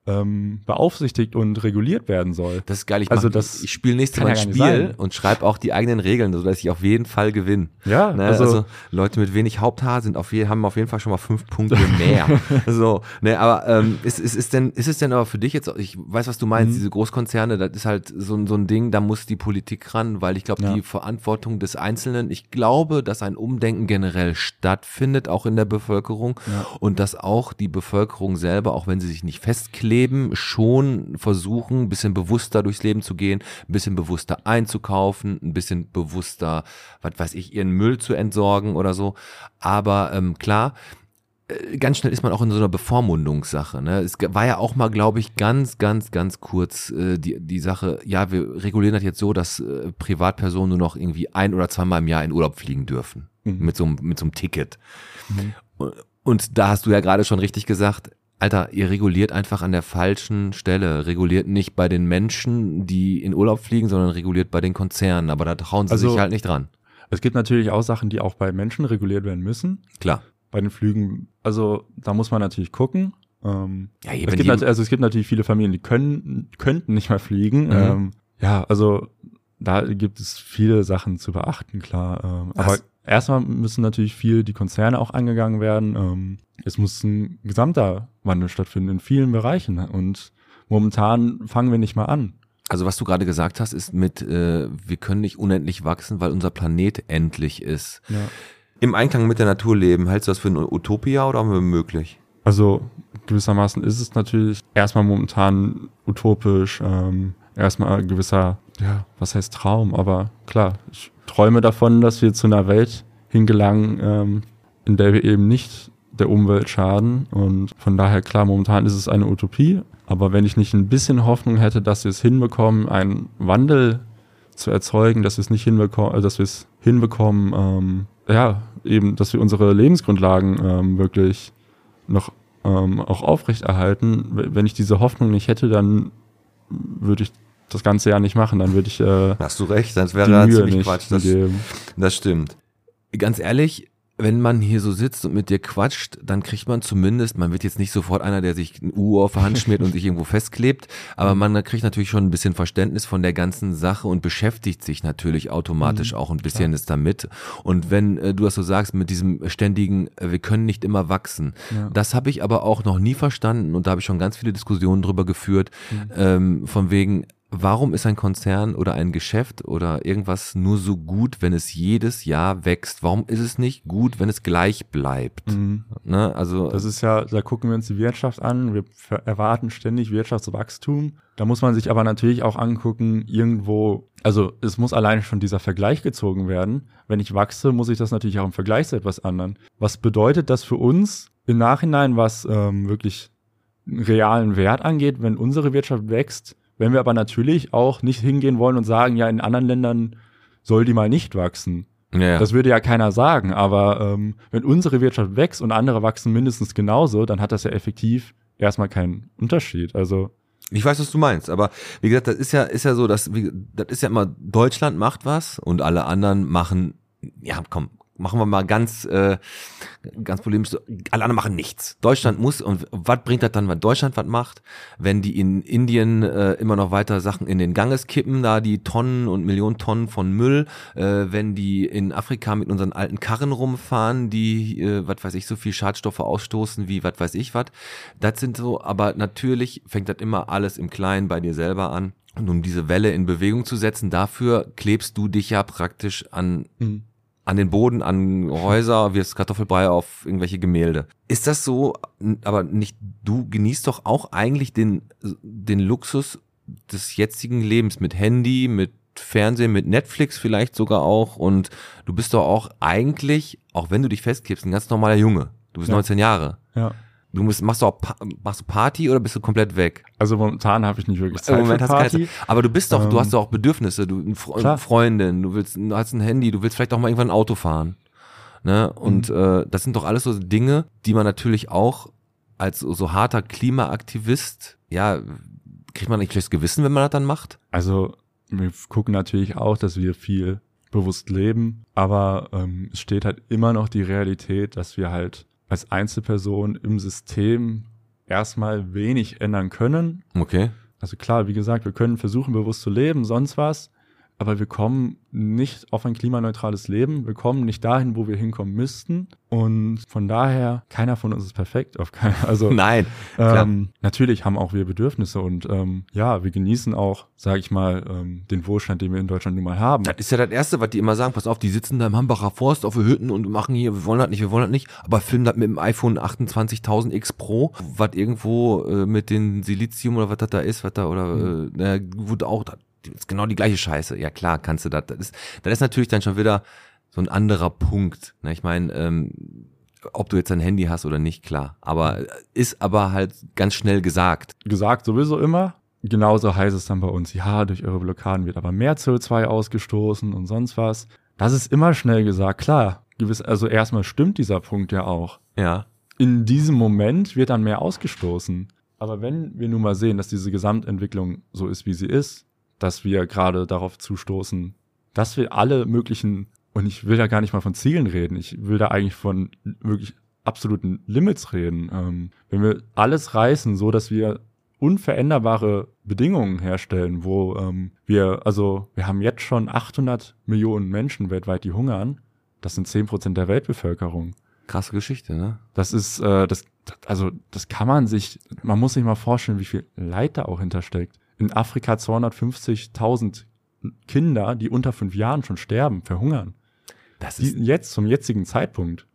S2: ähm, beaufsichtigt und reguliert werden soll.
S1: Das ist geil. Ich, also das ich spiele nächstes Mal ein ja Spiel und schreibe auch die eigenen Regeln, sodass ich auf jeden Fall gewinne.
S2: Ja,
S1: ne? also, also, Leute mit wenig Haupthaar sind auf haben auf jeden Fall schon mal fünf Punkte mehr. so, ne, aber ähm, ist, ist, ist, denn, ist es denn aber für dich jetzt, ich weiß, was du meinst, mhm. diese Großkonzerne, das ist halt so, so ein Ding, da muss die Politik ran, weil ich glaube, ja. die Verantwortung des Einzelnen, ich glaube, dass ein Umdenken generell stattfindet, auch in der Bevölkerung ja. und dass auch die Bevölkerung selber, auch wenn sie sich nicht festklebt, Leben schon versuchen, ein bisschen bewusster durchs Leben zu gehen, ein bisschen bewusster einzukaufen, ein bisschen bewusster, was weiß ich, ihren Müll zu entsorgen oder so. Aber ähm, klar, äh, ganz schnell ist man auch in so einer Bevormundungssache. Ne? Es war ja auch mal, glaube ich, ganz, ganz, ganz kurz äh, die, die Sache, ja, wir regulieren das jetzt so, dass äh, Privatpersonen nur noch irgendwie ein oder zweimal im Jahr in Urlaub fliegen dürfen. Mhm. Mit, so, mit so einem Ticket. Mhm. Und da hast du ja gerade schon richtig gesagt, Alter, ihr reguliert einfach an der falschen Stelle. Reguliert nicht bei den Menschen, die in Urlaub fliegen, sondern reguliert bei den Konzernen. Aber da trauen sie also, sich halt nicht dran.
S2: Es gibt natürlich auch Sachen, die auch bei Menschen reguliert werden müssen.
S1: Klar.
S2: Bei den Flügen, also da muss man natürlich gucken. Ähm, ja, es gibt also es gibt natürlich viele Familien, die können könnten nicht mehr fliegen. Mhm. Ähm, ja, also da gibt es viele Sachen zu beachten, klar. Ähm, aber
S1: Was?
S2: erstmal müssen natürlich viel die Konzerne auch angegangen werden. Ähm, es muss ein gesamter Wandel stattfinden in vielen Bereichen. Und momentan fangen wir nicht mal an.
S1: Also was du gerade gesagt hast, ist mit, äh, wir können nicht unendlich wachsen, weil unser Planet endlich ist.
S2: Ja.
S1: Im Einklang mit der Natur leben, hältst du das für eine Utopia oder möglich?
S2: Also gewissermaßen ist es natürlich erstmal momentan utopisch, ähm, erstmal gewisser, ja, was heißt Traum, aber klar, ich träume davon, dass wir zu einer Welt hingelangen, ähm, in der wir eben nicht der Umwelt schaden. Und von daher klar, momentan ist es eine Utopie, aber wenn ich nicht ein bisschen Hoffnung hätte, dass wir es hinbekommen, einen Wandel zu erzeugen, dass wir es nicht hinbekommen, äh, dass wir es hinbekommen, ähm, ja, eben, dass wir unsere Lebensgrundlagen ähm, wirklich noch ähm, auch aufrechterhalten. Wenn ich diese Hoffnung nicht hätte, dann würde ich das Ganze ja nicht machen. Dann würde ich äh,
S1: Hast du recht, sonst wäre das
S2: Mühe
S1: ziemlich
S2: nicht
S1: Quatsch. Das, das stimmt. Ganz ehrlich, wenn man hier so sitzt und mit dir quatscht, dann kriegt man zumindest, man wird jetzt nicht sofort einer, der sich ein U auf die Hand schmiert und sich irgendwo festklebt, aber man kriegt natürlich schon ein bisschen Verständnis von der ganzen Sache und beschäftigt sich natürlich automatisch auch ein bisschen ist damit. Und wenn äh, du das so sagst, mit diesem ständigen, äh, wir können nicht immer wachsen,
S2: Ja.
S1: das habe ich aber auch noch nie verstanden und da habe ich schon ganz viele Diskussionen drüber geführt, ähm, von wegen, warum ist ein Konzern oder ein Geschäft oder irgendwas nur so gut, wenn es jedes Jahr wächst? Warum ist es nicht gut, wenn es gleich bleibt?
S2: Mhm.
S1: Ne? Also
S2: Das ist ja, da gucken wir uns die Wirtschaft an. Wir erwarten ständig Wirtschaftswachstum. Da muss man sich aber natürlich auch angucken, irgendwo, also es muss alleine schon dieser Vergleich gezogen werden. Wenn ich wachse, muss ich das natürlich auch im Vergleich zu etwas anderen. Was bedeutet das für uns im Nachhinein, was ähm, wirklich einen realen Wert angeht, wenn unsere Wirtschaft wächst? Wenn wir aber natürlich auch nicht hingehen wollen und sagen, ja, in anderen Ländern soll die mal nicht wachsen.
S1: ja,
S2: Das würde ja keiner sagen, aber ähm, wenn unsere Wirtschaft wächst und andere wachsen mindestens genauso, dann hat das ja effektiv erstmal keinen Unterschied. Also
S1: ich weiß, was du meinst, aber wie gesagt, das ist ja ist ja so, dass wie, das ist ja immer Deutschland macht was und alle anderen machen ja, komm, machen wir mal ganz äh, ganz polemisch alle anderen machen nichts. Deutschland muss und was bringt das dann, wenn Deutschland was macht, wenn die in Indien äh, immer noch weiter Sachen in den Ganges kippen, da die Tonnen und Millionen Tonnen von Müll, äh, wenn die in Afrika mit unseren alten Karren rumfahren, die äh, was weiß ich so viel Schadstoffe ausstoßen wie was weiß ich was. Das sind so, aber natürlich fängt das immer alles im Kleinen bei dir selber an. Und um diese Welle in Bewegung zu setzen, dafür klebst du dich ja praktisch an an den Boden, an Häuser, wirst Kartoffelbrei auf irgendwelche Gemälde. Ist das so, aber nicht, du genießt doch auch eigentlich den, den Luxus des jetzigen Lebens mit Handy, mit Fernsehen, mit Netflix vielleicht sogar auch und du bist doch auch eigentlich, auch wenn du dich festklebst, ein ganz normaler Junge. Du bist
S2: Ja.
S1: 19 Jahre.
S2: ja.
S1: Du musst, machst du auch Pa- machst du Party oder bist du komplett weg?
S2: Also momentan habe ich nicht wirklich
S1: Im
S2: Zeit
S1: Moment
S2: für
S1: hast du keine
S2: Party.
S1: Aber du bist doch, du
S2: Ähm,
S1: hast doch auch Bedürfnisse, du eine. Freundin, du willst, du hast ein Handy, du willst vielleicht auch mal irgendwann ein Auto fahren. Ne? Und
S2: Mhm.
S1: äh, das sind doch alles so Dinge, die man natürlich auch als so, so harter Klimaaktivist, ja, kriegt man nicht schlechtes Gewissen, wenn man das dann macht?
S2: Also wir gucken natürlich auch, dass wir viel bewusst leben, aber ähm, es steht halt immer noch die Realität, dass wir halt als Einzelperson im System erstmal wenig ändern können.
S1: Okay.
S2: Also klar, wie gesagt, wir können versuchen, bewusst zu leben, sonst was, aber wir kommen nicht auf ein klimaneutrales Leben, wir kommen nicht dahin, wo wir hinkommen müssten. Und von daher, keiner von uns ist perfekt. Auf kein, also
S1: Nein,
S2: ähm, natürlich haben auch wir Bedürfnisse und ähm, ja, wir genießen auch, sage ich mal, ähm, den Wohlstand, den wir in Deutschland nun mal haben.
S1: Das ist ja das Erste, was die immer sagen. Pass auf, die sitzen da im Hambacher Forst auf Hütten und machen hier, wir wollen das nicht, wir wollen das nicht, aber filmen das mit dem iPhone 28.000 X Pro, was irgendwo äh, mit den Silizium oder was das da ist, was da, oder, äh, na, wurde auch, das ist genau die gleiche Scheiße. Ja klar, kannst du das. Das ist, das ist natürlich dann schon wieder so ein anderer Punkt. Ne? Ich meine, ähm, ob du jetzt ein Handy hast oder nicht, klar. Aber äh, ist aber halt ganz schnell gesagt.
S2: gesagt sowieso immer. Genauso heißt es dann bei uns, ja, durch eure Blockaden wird aber mehr CO2 ausgestoßen und sonst was. Das ist immer schnell gesagt, klar. Gewiss, also erstmal stimmt dieser Punkt ja auch.
S1: Ja.
S2: In diesem Moment wird dann mehr ausgestoßen. Aber wenn wir nun mal sehen, dass diese Gesamtentwicklung so ist, wie sie ist, dass wir gerade darauf zustoßen, dass wir alle möglichen, und ich will da gar nicht mal von Zielen reden, ich will da eigentlich von wirklich absoluten Limits reden. Ähm, wenn wir alles reißen, so dass wir unveränderbare Bedingungen herstellen, wo ähm, wir, also wir haben jetzt schon 800 Millionen Menschen weltweit, die hungern. Das sind 10 Prozent der Weltbevölkerung.
S1: Krasse Geschichte, ne?
S2: Das ist, äh, das, also das kann man sich, man muss sich mal vorstellen, wie viel Leid da auch hintersteckt. In Afrika 250.000 Kinder, die unter fünf Jahren schon sterben, verhungern.
S1: Das
S2: Die, jetzt, zum jetzigen Zeitpunkt.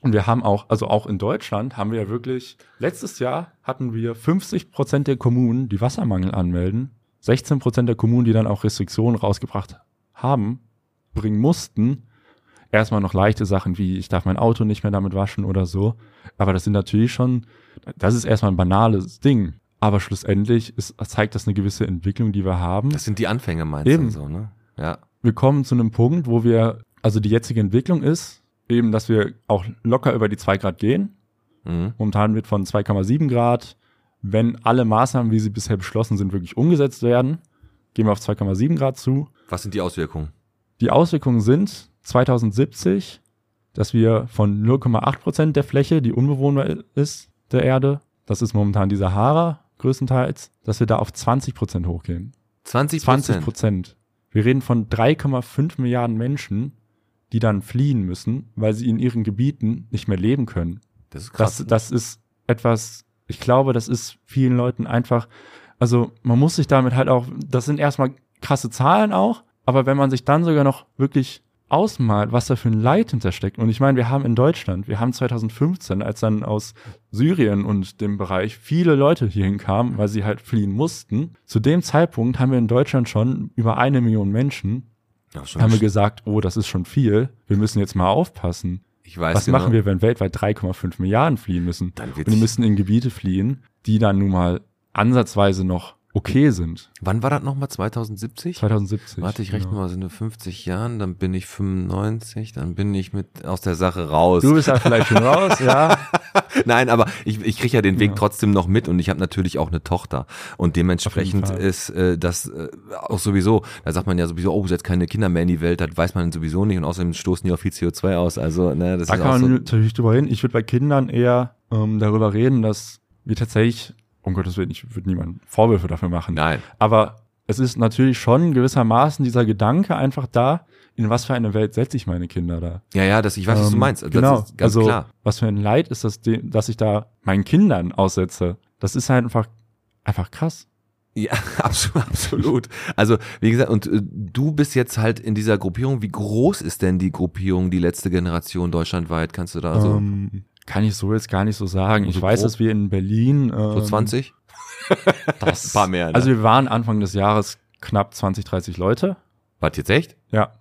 S2: Und wir haben auch, also auch in Deutschland haben wir ja wirklich, letztes Jahr hatten wir 50 Prozent der Kommunen, die Wassermangel anmelden, 16 Prozent der Kommunen, die dann auch Restriktionen rausgebracht haben, bringen mussten. Erstmal noch leichte Sachen wie, ich darf mein Auto nicht mehr damit waschen oder so. Aber das sind natürlich schon, das ist erstmal ein banales Ding. Aber schlussendlich ist, zeigt das eine gewisse Entwicklung, die wir haben.
S1: Das sind die Anfänge, meinst
S2: Eben.
S1: du so, ne? Ja.
S2: wir kommen zu einem Punkt, wo wir, also die jetzige Entwicklung ist, eben, dass wir auch locker über die 2 Grad gehen.
S1: Mhm.
S2: Momentan wird von 2,7 Grad, wenn alle Maßnahmen, wie sie bisher beschlossen sind, wirklich umgesetzt werden, gehen wir auf 2,7 Grad zu.
S1: Was sind die Auswirkungen?
S2: Die Auswirkungen sind 2070, dass wir von 0,8 Prozent der Fläche, die unbewohnbar ist, der Erde, das ist momentan die Sahara größtenteils, dass wir da auf 20 Prozent hochgehen.
S1: 20
S2: 20
S1: Prozent.
S2: Prozent. Wir reden von 3,5 Milliarden Menschen, die dann fliehen müssen, weil sie in ihren Gebieten nicht mehr leben können.
S1: Das ist krass.
S2: Das, das ist etwas, ich glaube, das ist vielen Leuten einfach, also man muss sich damit halt auch, das sind erstmal krasse Zahlen auch, aber wenn man sich dann sogar noch wirklich ausmalt, was da für ein Leid hintersteckt. Und ich meine, wir haben in Deutschland, wir haben 2015, als dann aus Syrien und dem Bereich viele Leute hierhin kamen, weil sie halt fliehen mussten. Zu dem Zeitpunkt haben wir in Deutschland schon über eine Million Menschen,
S1: ja,
S2: haben wir gesagt, oh, das ist schon viel. Wir müssen jetzt mal aufpassen.
S1: ich weiß
S2: Was
S1: genau.
S2: machen wir, wenn weltweit 3,5 Milliarden fliehen müssen?
S1: Dann
S2: Und die müssen in Gebiete fliehen, die dann nun mal ansatzweise noch okay sind.
S1: Wann war das nochmal? 2070?
S2: 2070.
S1: Warte, ich rechne
S2: genau.
S1: mal, sind nur 50 Jahren, dann bin ich 95, dann bin ich mit aus der Sache raus.
S2: Du bist ja vielleicht schon raus, ja.
S1: Nein, aber ich, ich kriege ja den Weg
S2: Ja.
S1: trotzdem noch mit und ich habe natürlich auch eine Tochter. Und dementsprechend ist äh, das äh, auch sowieso, da sagt man ja sowieso, oh, setzt keine Kinder mehr in die Welt, das weiß man sowieso nicht und außerdem stoßen die auch viel CO2 aus. Also, ne, das
S2: Da
S1: ist
S2: kann
S1: auch
S2: man
S1: so.
S2: natürlich drüber reden. Ich würde bei Kindern eher ähm, darüber reden, dass wir tatsächlich, um Gottes Willen, ich würde niemanden Vorwürfe dafür machen.
S1: Nein.
S2: Aber es ist natürlich schon gewissermaßen dieser Gedanke einfach da, in was für eine Welt setze ich meine Kinder da.
S1: Ja, ja, das, ich weiß, was du
S2: Ähm,
S1: meinst. Das
S2: genau.
S1: ist ganz
S2: also,
S1: klar.
S2: was für ein Leid ist das, dass ich da meinen Kindern aussetze. Das ist halt einfach, einfach krass.
S1: Ja, absolut, absolut. Also, wie gesagt, und äh, du bist jetzt halt in dieser Gruppierung. Wie groß ist denn die Gruppierung, die letzte Generation deutschlandweit? Kannst du da so,
S2: ähm, kann ich so jetzt gar nicht so sagen. Ich
S1: So
S2: weiß,
S1: grob?
S2: dass wir in Berlin. Ähm,
S1: so 20?
S2: Das,
S1: Ein paar mehr, ne?
S2: Also wir waren Anfang des Jahres knapp 20, 30 Leute.
S1: Warte, jetzt echt?
S2: Ja.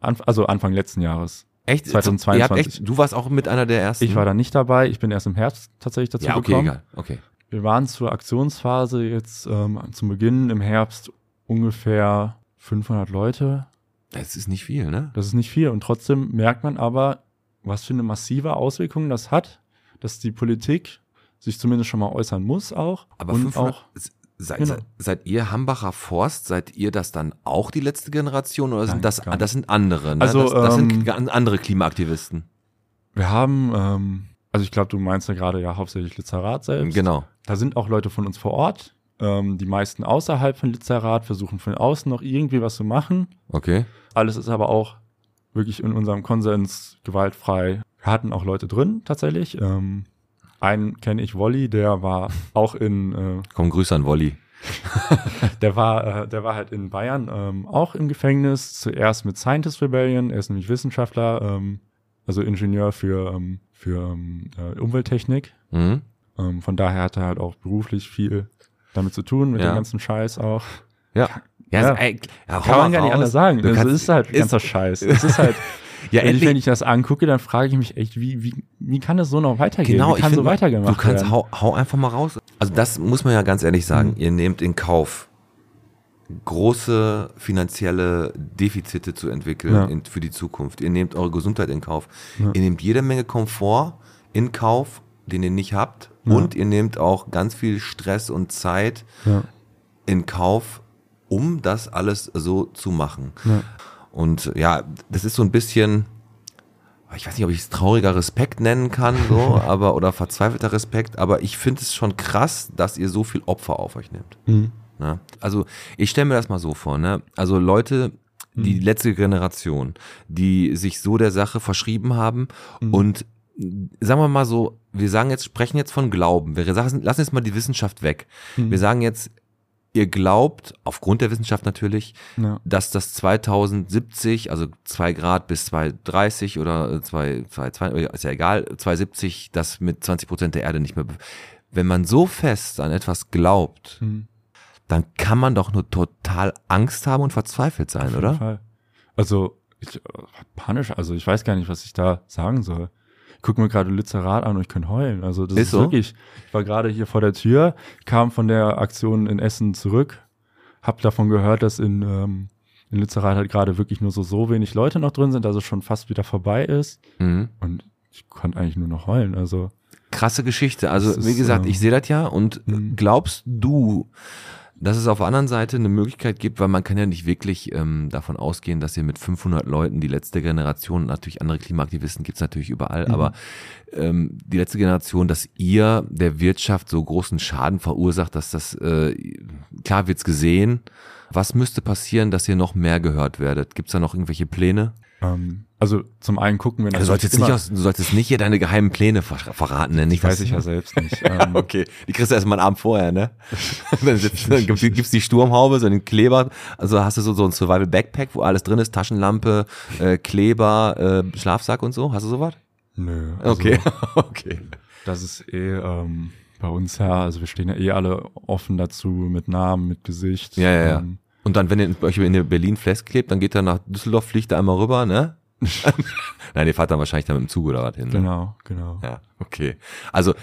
S2: Anf also Anfang letzten Jahres.
S1: Echt?
S2: 2022.
S1: Ihr habt echt, du warst auch mit einer der ersten?
S2: Ich war da nicht dabei. Ich bin erst im Herbst tatsächlich dazu
S1: Ja, okay,
S2: gekommen.
S1: egal. Okay.
S2: Wir waren zur Aktionsphase jetzt ähm, zum Beginn im Herbst ungefähr 500 Leute.
S1: Das ist nicht viel, ne?
S2: Das ist nicht viel. Und trotzdem merkt man aber, was für eine massive Auswirkung das hat, dass die Politik sich zumindest schon mal äußern muss auch.
S1: Aber
S2: und
S1: 500,
S2: auch,
S1: seid,
S2: Genau.
S1: seid, ihr Hambacher Forst, seid ihr das dann auch die letzte Generation oder
S2: Nein,
S1: sind das, das sind andere, ne?
S2: Also,
S1: das, das
S2: ähm,
S1: sind andere Klimaaktivisten.
S2: wir haben, ähm, also ich glaube, du meinst ja gerade ja hauptsächlich Literat selbst.
S1: Genau.
S2: Da sind auch Leute von uns vor Ort. Ähm, die meisten außerhalb von Literat versuchen von außen noch irgendwie was zu machen.
S1: Okay.
S2: Alles ist aber auch wirklich in unserem Konsens gewaltfrei. Wir hatten auch Leute drin, tatsächlich. Ähm, einen kenne ich, Wolli, der war auch in, äh,
S1: Komm, Grüße an Wolli.
S2: der war, äh, der war halt in Bayern ähm, auch im Gefängnis. Zuerst mit Scientist Rebellion. Er ist nämlich Wissenschaftler, ähm, also Ingenieur für, ähm, für ähm, äh, Umwelttechnik.
S1: Mhm.
S2: Ähm, von daher hat er halt auch beruflich viel damit zu tun, mit
S1: Ja.
S2: dem ganzen Scheiß auch.
S1: Ja. Ja,
S2: Ja.
S1: so, ey, ja,
S2: Kann man gar nicht anders sagen.
S1: Du
S2: Das ist halt
S1: ist-
S2: ganzer Scheiß. Es ist halt,
S1: Ja,
S2: wenn, ich,
S1: endlich,
S2: wenn ich das angucke, dann frage ich mich echt, wie, wie, wie kann das so noch weitergehen?
S1: genau,
S2: wie
S1: ich
S2: kann so
S1: find,
S2: weitergemacht
S1: du kannst,
S2: werden?
S1: hau, hau einfach mal raus. Also das muss man ja ganz ehrlich sagen.
S2: Mhm.
S1: Ihr nehmt in Kauf, große finanzielle Defizite zu entwickeln
S2: Ja.
S1: in, für die Zukunft. Ihr nehmt eure Gesundheit in Kauf.
S2: Ja.
S1: Ihr nehmt jede Menge Komfort in Kauf, den ihr nicht habt.
S2: Ja.
S1: Und ihr nehmt auch ganz viel Stress und Zeit in Kauf, um das alles so zu machen.
S2: ja.
S1: Und ja, das ist so ein bisschen, ich weiß nicht, ob ich es trauriger Respekt nennen kann, so, aber oder verzweifelter Respekt, aber ich finde es schon krass, dass ihr so viel Opfer auf euch nehmt.
S2: Mhm.
S1: Ne? Also ich stelle mir das mal so vor, ne? Also Leute, die
S2: Mhm.
S1: letzte Generation, die sich so der Sache verschrieben haben
S2: Mhm.
S1: und sagen wir mal so, wir sagen jetzt, sprechen jetzt von Glauben. Wir lassen, lassen jetzt mal die Wissenschaft weg.
S2: Mhm.
S1: Wir sagen jetzt, ihr glaubt, aufgrund der Wissenschaft natürlich,
S2: Ja.
S1: dass das 2070, also 2 Grad bis 230 oder 2, 2, 2 ist ja egal, 270, das mit 20 Prozent der Erde nicht mehr. Wenn man so fest an etwas glaubt,
S2: Mhm.
S1: dann kann man doch nur total Angst haben und verzweifelt sein,
S2: Auf jeden
S1: oder?
S2: Fall. Also, ich, äh, panisch, also ich weiß gar nicht, was ich da sagen soll. Guck mir gerade Lützerath an und ich könnte heulen. Also das
S1: Ist
S2: ist,
S1: so?
S2: wirklich, ich war gerade hier vor der Tür, kam von der Aktion in Essen zurück, hab davon gehört, dass in, ähm, in Lützerath halt gerade wirklich nur so, so wenig Leute noch drin sind, dass es schon fast wieder vorbei ist.
S1: Mhm.
S2: Und ich konnte eigentlich nur noch heulen. Also,
S1: Krasse Geschichte. Also,
S2: Das
S1: wie
S2: ist,
S1: gesagt,
S2: ähm,
S1: ich sehe das ja und
S2: Mhm.
S1: glaubst du, dass es auf der anderen Seite eine Möglichkeit gibt, weil man kann ja nicht wirklich ähm, davon ausgehen, dass ihr mit 500 Leuten, die letzte Generation, natürlich andere Klimaaktivisten gibt's natürlich überall,
S2: Mhm.
S1: aber ähm, die letzte Generation, dass ihr der Wirtschaft so großen Schaden verursacht, dass das, äh, klar wird's gesehen. Was müsste passieren, dass ihr noch mehr gehört werdet? Gibt's da noch irgendwelche Pläne?
S2: ähm, also zum einen gucken wir
S1: Du solltest, jetzt nicht aus, du solltest nicht hier deine geheimen Pläne ver verraten, ne? Nicht,
S2: weiß
S1: dass-
S2: ich ja selbst nicht. Ähm,
S1: Okay, die kriegst du erst mal einen Abend vorher, ne? dann gibt's, gibt's die Sturmhaube, so einen Kleber, also hast du so, so ein Survival Backpack, wo alles drin ist, Taschenlampe, äh, Kleber, äh, Schlafsack und so. Hast du sowas?
S2: Nö. also-
S1: Okay, okay.
S2: Das ist eh ähm, bei uns ja, also wir stehen ja eh alle offen dazu mit Namen, mit Gesicht.
S1: Ja, ja, ja.
S2: Ähm,
S1: Und dann, wenn ihr euch in Berlin festklebt, dann geht er nach Düsseldorf, fliegt er einmal rüber, ne? Nein, ihr fahrt dann wahrscheinlich dann mit dem Zug oder was hin. Ne?
S2: genau, genau.
S1: Ja, okay. Also,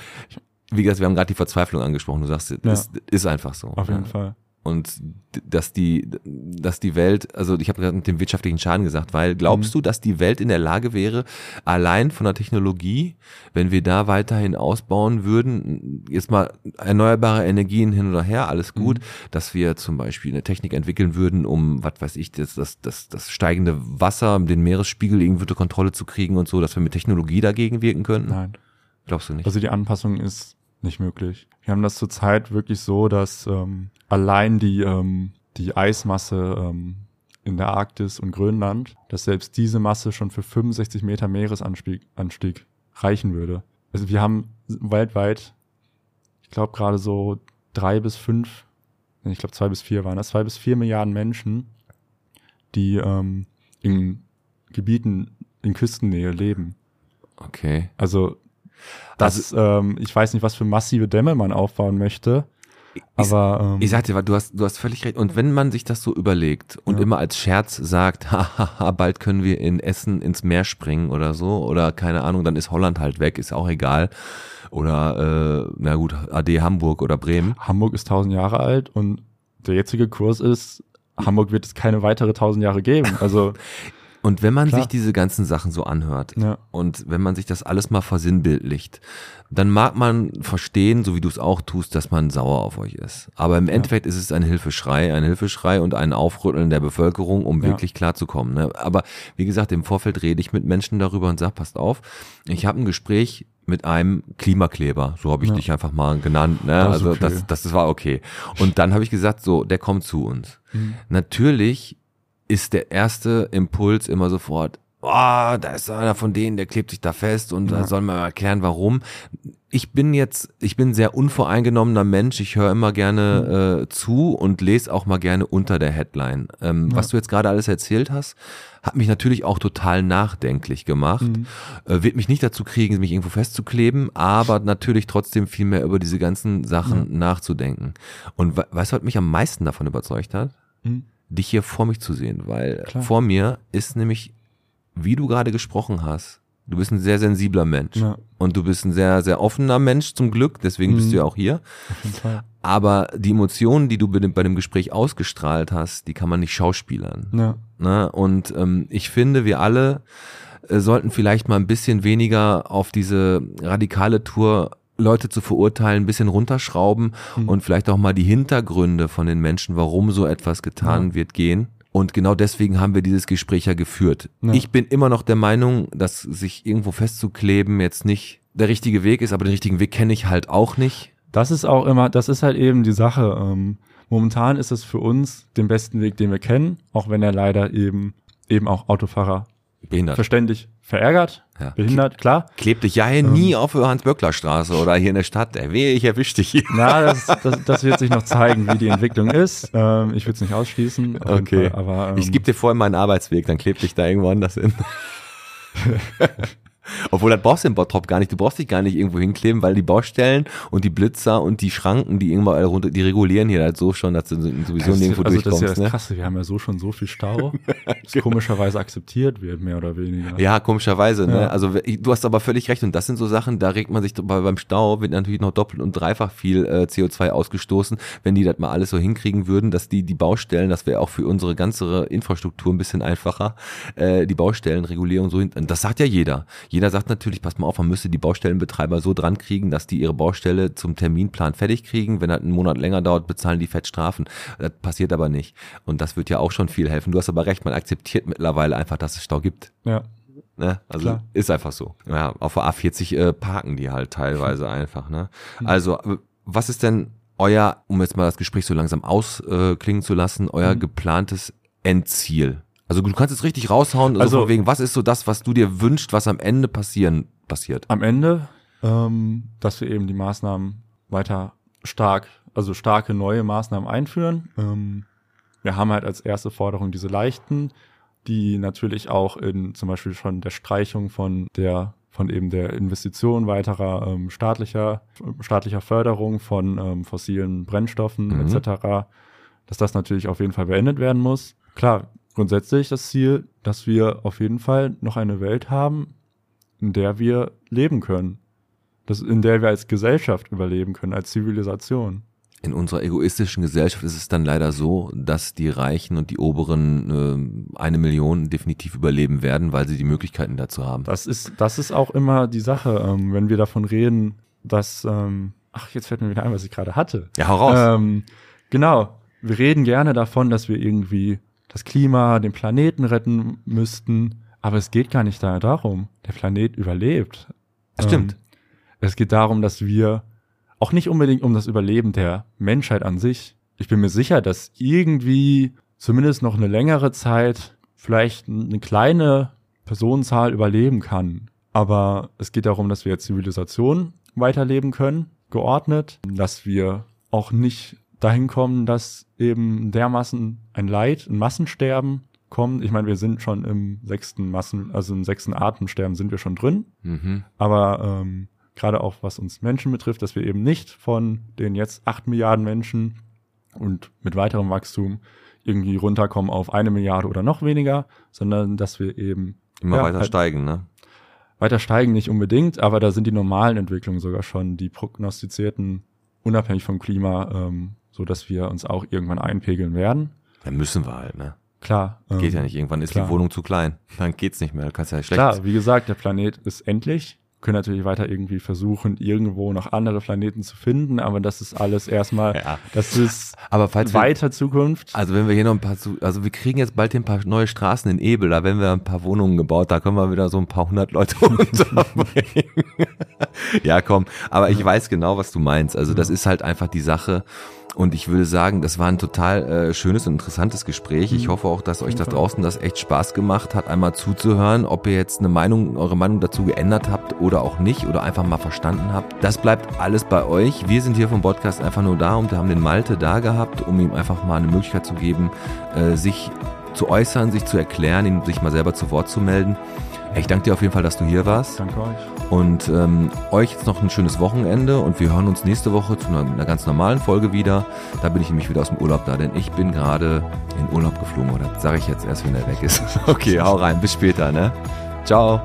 S1: wie gesagt, wir haben gerade die Verzweiflung angesprochen. Du sagst,
S2: Ja.
S1: es ist einfach so.
S2: Auf jeden
S1: ja.
S2: Fall.
S1: Und dass die, dass die Welt, also ich habe gerade mit dem wirtschaftlichen Schaden gesagt, weil glaubst
S2: Mhm.
S1: du, dass die Welt in der Lage wäre, allein von der Technologie, wenn wir da weiterhin ausbauen würden, jetzt mal erneuerbare Energien hin oder her, alles gut,
S2: Mhm.
S1: dass wir zum Beispiel eine Technik entwickeln würden, um, was weiß ich, das, das, das, das steigende Wasser, den Meeresspiegel irgendwie unter Kontrolle zu kriegen und so, dass wir mit Technologie dagegen wirken könnten?
S2: Nein.
S1: Glaubst du nicht?
S2: Also die Anpassung ist nicht möglich. Wir haben das zurzeit wirklich so, dass ähm, allein die, ähm, die Eismasse ähm, in der Arktis und Grönland, dass selbst diese Masse schon für 65 Meter Meeresanstieg Anstieg reichen würde. Also wir haben weltweit, ich glaube gerade so drei bis fünf, ich glaube zwei bis vier waren das, zwei bis vier Milliarden Menschen, die ähm, in Gebieten in Küstennähe leben.
S1: Okay.
S2: Also das, ähm, ich weiß nicht, was für massive Dämme man aufbauen möchte, aber ähm,
S1: Ich sag dir, du hast, du hast völlig recht. Und wenn man sich das so überlegt und
S2: Ja.
S1: immer als Scherz sagt, hahaha, bald können wir in Essen ins Meer springen oder so, oder keine Ahnung, dann ist Holland halt weg, ist auch egal. Oder, äh, na gut, AD Hamburg oder Bremen.
S2: Hamburg ist tausend Jahre alt und der jetzige Kurs ist, Hamburg wird es keine weitere tausend Jahre geben. Also
S1: Und wenn man
S2: Klar.
S1: sich diese ganzen Sachen so anhört
S2: ja,
S1: und wenn man sich das alles mal versinnbildlicht, dann mag man verstehen, so wie du es auch tust, dass man sauer auf euch ist. Aber im Endeffekt ist es ein Hilfeschrei, ein Hilfeschrei und ein Aufrütteln der Bevölkerung, um
S2: Ja.
S1: wirklich klarzukommen. Ne? Aber wie gesagt, im Vorfeld rede ich mit Menschen darüber und sag, passt auf, ich habe ein Gespräch mit einem Klimakleber, so habe ich dich einfach mal genannt. Ne?
S2: Das
S1: Also
S2: okay.
S1: das, das, das war okay. Und dann habe ich gesagt, so, der kommt zu uns.
S2: Mhm.
S1: Natürlich ist der erste Impuls immer sofort, oh, da ist einer von denen, der klebt sich da fest und da
S2: Ja.
S1: soll man mal erklären, warum. Ich bin jetzt, ich bin ein sehr unvoreingenommener Mensch. Ich höre immer gerne äh, zu und lese auch mal gerne unter der Headline. Ähm,
S2: Ja.
S1: Was du jetzt gerade alles erzählt hast, hat mich natürlich auch total nachdenklich gemacht.
S2: Mhm.
S1: Äh, wird mich nicht dazu kriegen, mich irgendwo festzukleben, aber natürlich trotzdem viel mehr über diese ganzen Sachen nachzudenken. Und we weißt du, was mich am meisten davon überzeugt hat?
S2: Mhm.
S1: Dich hier vor mich zu sehen, weil
S2: Klar.
S1: vor mir ist nämlich, wie du gerade gesprochen hast, du bist ein sehr sensibler Mensch
S2: Ja.
S1: und du bist ein sehr, sehr offener Mensch zum Glück, deswegen bist
S2: Mhm.
S1: du ja auch hier.
S2: auf jeden Fall.
S1: Aber die Emotionen, die du bei dem, bei dem Gespräch ausgestrahlt hast, die kann man nicht schauspielern.
S2: Ja,
S1: Ne? Und ähm, ich finde, wir alle äh, sollten vielleicht mal ein bisschen weniger auf diese radikale Tour Leute zu verurteilen, ein bisschen runterschrauben
S2: Mhm.
S1: und vielleicht auch mal die Hintergründe von den Menschen, warum so etwas getan
S2: Ja.
S1: wird, gehen. Und genau deswegen haben wir dieses Gespräch ja geführt.
S2: Ja.
S1: Ich bin immer noch der Meinung, dass sich irgendwo festzukleben jetzt nicht der richtige Weg ist, aber den richtigen Weg kenne ich halt auch nicht.
S2: Das ist auch immer, das ist halt eben die Sache. Ähm, momentan ist es für uns den besten Weg, den wir kennen, auch wenn er leider eben eben auch Autofahrer
S1: Behindert.
S2: verständlich verärgert,
S1: Ja.
S2: behindert, klar.
S1: Kleb dich ja hier
S2: Ähm.
S1: nie auf der Hans-Böckler-Straße oder hier in der Stadt. Ey, wehe, ich erwisch dich hier.
S2: Na, das, das, das wird sich noch zeigen, wie die Entwicklung ist. Ähm, ich würde es nicht ausschließen. jeden
S1: Okay.
S2: Fall, aber ähm,
S1: Ich gebe dir vorher meinen Arbeitsweg, dann kleb dich da irgendwo anders hin. Obwohl, das brauchst du im Bottrop gar nicht. Du brauchst dich gar nicht irgendwo hinkleben, weil die Baustellen und die Blitzer und die Schranken, die irgendwo alle runter, die regulieren hier halt so schon, dass du sowieso
S2: das,
S1: nirgendwo
S2: ist- also das ist ja
S1: durchkommst.
S2: das
S1: ne?
S2: Krasse. Wir haben ja so schon so viel Stau, das komischerweise akzeptiert wird, mehr oder weniger.
S1: Ja, komischerweise, ne?
S2: Ja.
S1: Also ich- du hast aber völlig recht und das sind so Sachen, da regt man sich bei, beim Stau wird natürlich noch doppelt und dreifach viel äh, CO2 ausgestoßen, wenn die das mal alles so hinkriegen würden, dass die die Baustellen, das wäre auch für unsere ganze Infrastruktur ein bisschen einfacher, äh, die Baustellenregulierung so hin, das sagt ja jeder. Jeder sagt natürlich, pass mal auf, man müsste die Baustellenbetreiber so dran kriegen, dass die ihre Baustelle zum Terminplan fertig kriegen. Wenn das einen Monat länger dauert, bezahlen die Fettstrafen. Das passiert aber nicht. Und das wird ja auch schon viel helfen. Du hast aber recht, man akzeptiert mittlerweile einfach, dass es Stau gibt.
S2: Ja.
S1: Ne? Also
S2: Klar.
S1: ist einfach so. Ja, auf der A40 äh, parken die halt teilweise einfach. Ne? Also, äh, was ist denn euer, um jetzt mal das Gespräch so langsam ausklingen zu lassen, euer
S2: Mhm.
S1: geplantes Endziel? Also du kannst es richtig raushauen, also,
S2: Also-
S1: von wegen, was ist so das, was du dir wünschst, was am Ende passieren passiert?
S2: Am Ende, ähm, dass wir eben die Maßnahmen weiter stark, also starke neue Maßnahmen einführen. Ähm, wir haben halt als erste Forderung diese leichten, die natürlich auch in zum Beispiel schon der Streichung von der von eben der Investition weiterer ähm, staatlicher staatlicher Förderung von ähm, fossilen Brennstoffen
S1: Mhm.
S2: etc. Dass das natürlich auf jeden Fall beendet werden muss. Klar, grundsätzlich das Ziel, dass wir auf jeden Fall noch eine Welt haben, in der wir leben können. Das, in der wir als Gesellschaft überleben können, als Zivilisation.
S1: In unserer egoistischen Gesellschaft ist es dann leider so, dass die Reichen und die Oberen äh, eine Million definitiv überleben werden, weil sie die Möglichkeiten dazu haben.
S2: Das ist, das ist auch immer die Sache, ähm, wenn wir davon reden, dass, ähm, ach, jetzt fällt mir wieder ein, was ich gerade hatte.
S1: Ja, hau raus.
S2: Ähm, genau. Wir reden gerne davon, dass wir irgendwie das Klima, den Planeten retten müssten, aber es geht gar nicht da darum. Der Planet überlebt.
S1: Das stimmt.
S2: Ähm, es geht darum, dass wir auch nicht unbedingt um das Überleben der Menschheit an sich. Ich bin mir sicher, dass irgendwie zumindest noch eine längere Zeit vielleicht eine kleine Personenzahl überleben kann. Aber es geht darum, dass wir als Zivilisation weiterleben können, geordnet, dass wir auch nicht dahin kommen, dass eben dermaßen ein Leid, ein Massensterben kommt. Ich meine, wir sind schon im sechsten Massen, also im sechsten Atemsterben sind wir schon drin.
S1: Mhm.
S2: Aber ähm, gerade auch was uns Menschen betrifft, dass wir eben nicht von den jetzt acht Milliarden Menschen und mit weiterem Wachstum irgendwie runterkommen auf eine Milliarde oder noch weniger, sondern dass wir eben
S1: Immer
S2: ja,
S1: weiter
S2: halt
S1: steigen, ne?
S2: weiter steigen nicht unbedingt, aber da sind die normalen Entwicklungen sogar schon die prognostizierten, unabhängig vom Klima, ähm, so dass wir uns auch irgendwann einpegeln werden.
S1: Dann müssen wir halt, ne?
S2: Klar. Ähm,
S1: Geht ja nicht. Irgendwann ist
S2: klar.
S1: die Wohnung zu klein. Dann geht's nicht mehr. Du kannst ja schlecht.
S2: Klar, wie gesagt, der Planet ist endlich. Wir können natürlich weiter irgendwie versuchen, irgendwo noch andere Planeten zu finden, aber das ist alles erstmal,
S1: Ja.
S2: das ist
S1: Aber falls wir,
S2: weiter Zukunft.
S1: also wenn wir hier noch ein paar, also wir kriegen jetzt bald hier ein paar neue Straßen in Ebel, da werden wir ein paar Wohnungen gebaut, da können wir wieder so ein paar hundert Leute unterbringen. ja, komm, aber ich weiß genau, was du meinst. Also das ist halt einfach die Sache. Und ich würde sagen, das war ein total äh, schönes und interessantes Gespräch. Ich hoffe auch, dass euch da draußen das echt Spaß gemacht hat, einmal zuzuhören, ob ihr jetzt eine Meinung, eure Meinung dazu geändert habt oder auch nicht oder einfach mal verstanden habt. Das bleibt alles bei euch. Wir sind hier vom Podcast einfach nur da und wir haben den Malte da gehabt, um ihm einfach mal eine Möglichkeit zu geben, äh, sich zu äußern, sich zu erklären, ihm sich mal selber zu Wort zu melden. Ich danke dir auf jeden Fall, dass du hier warst.
S2: Danke euch.
S1: Und ähm, euch jetzt noch ein schönes Wochenende und wir hören uns nächste Woche zu einer, einer ganz normalen Folge wieder. Da bin ich nämlich wieder aus dem Urlaub da, denn ich bin gerade in Urlaub geflogen, oder sage ich jetzt erst, wenn er weg ist. okay, hau rein, bis später, ne? Ciao.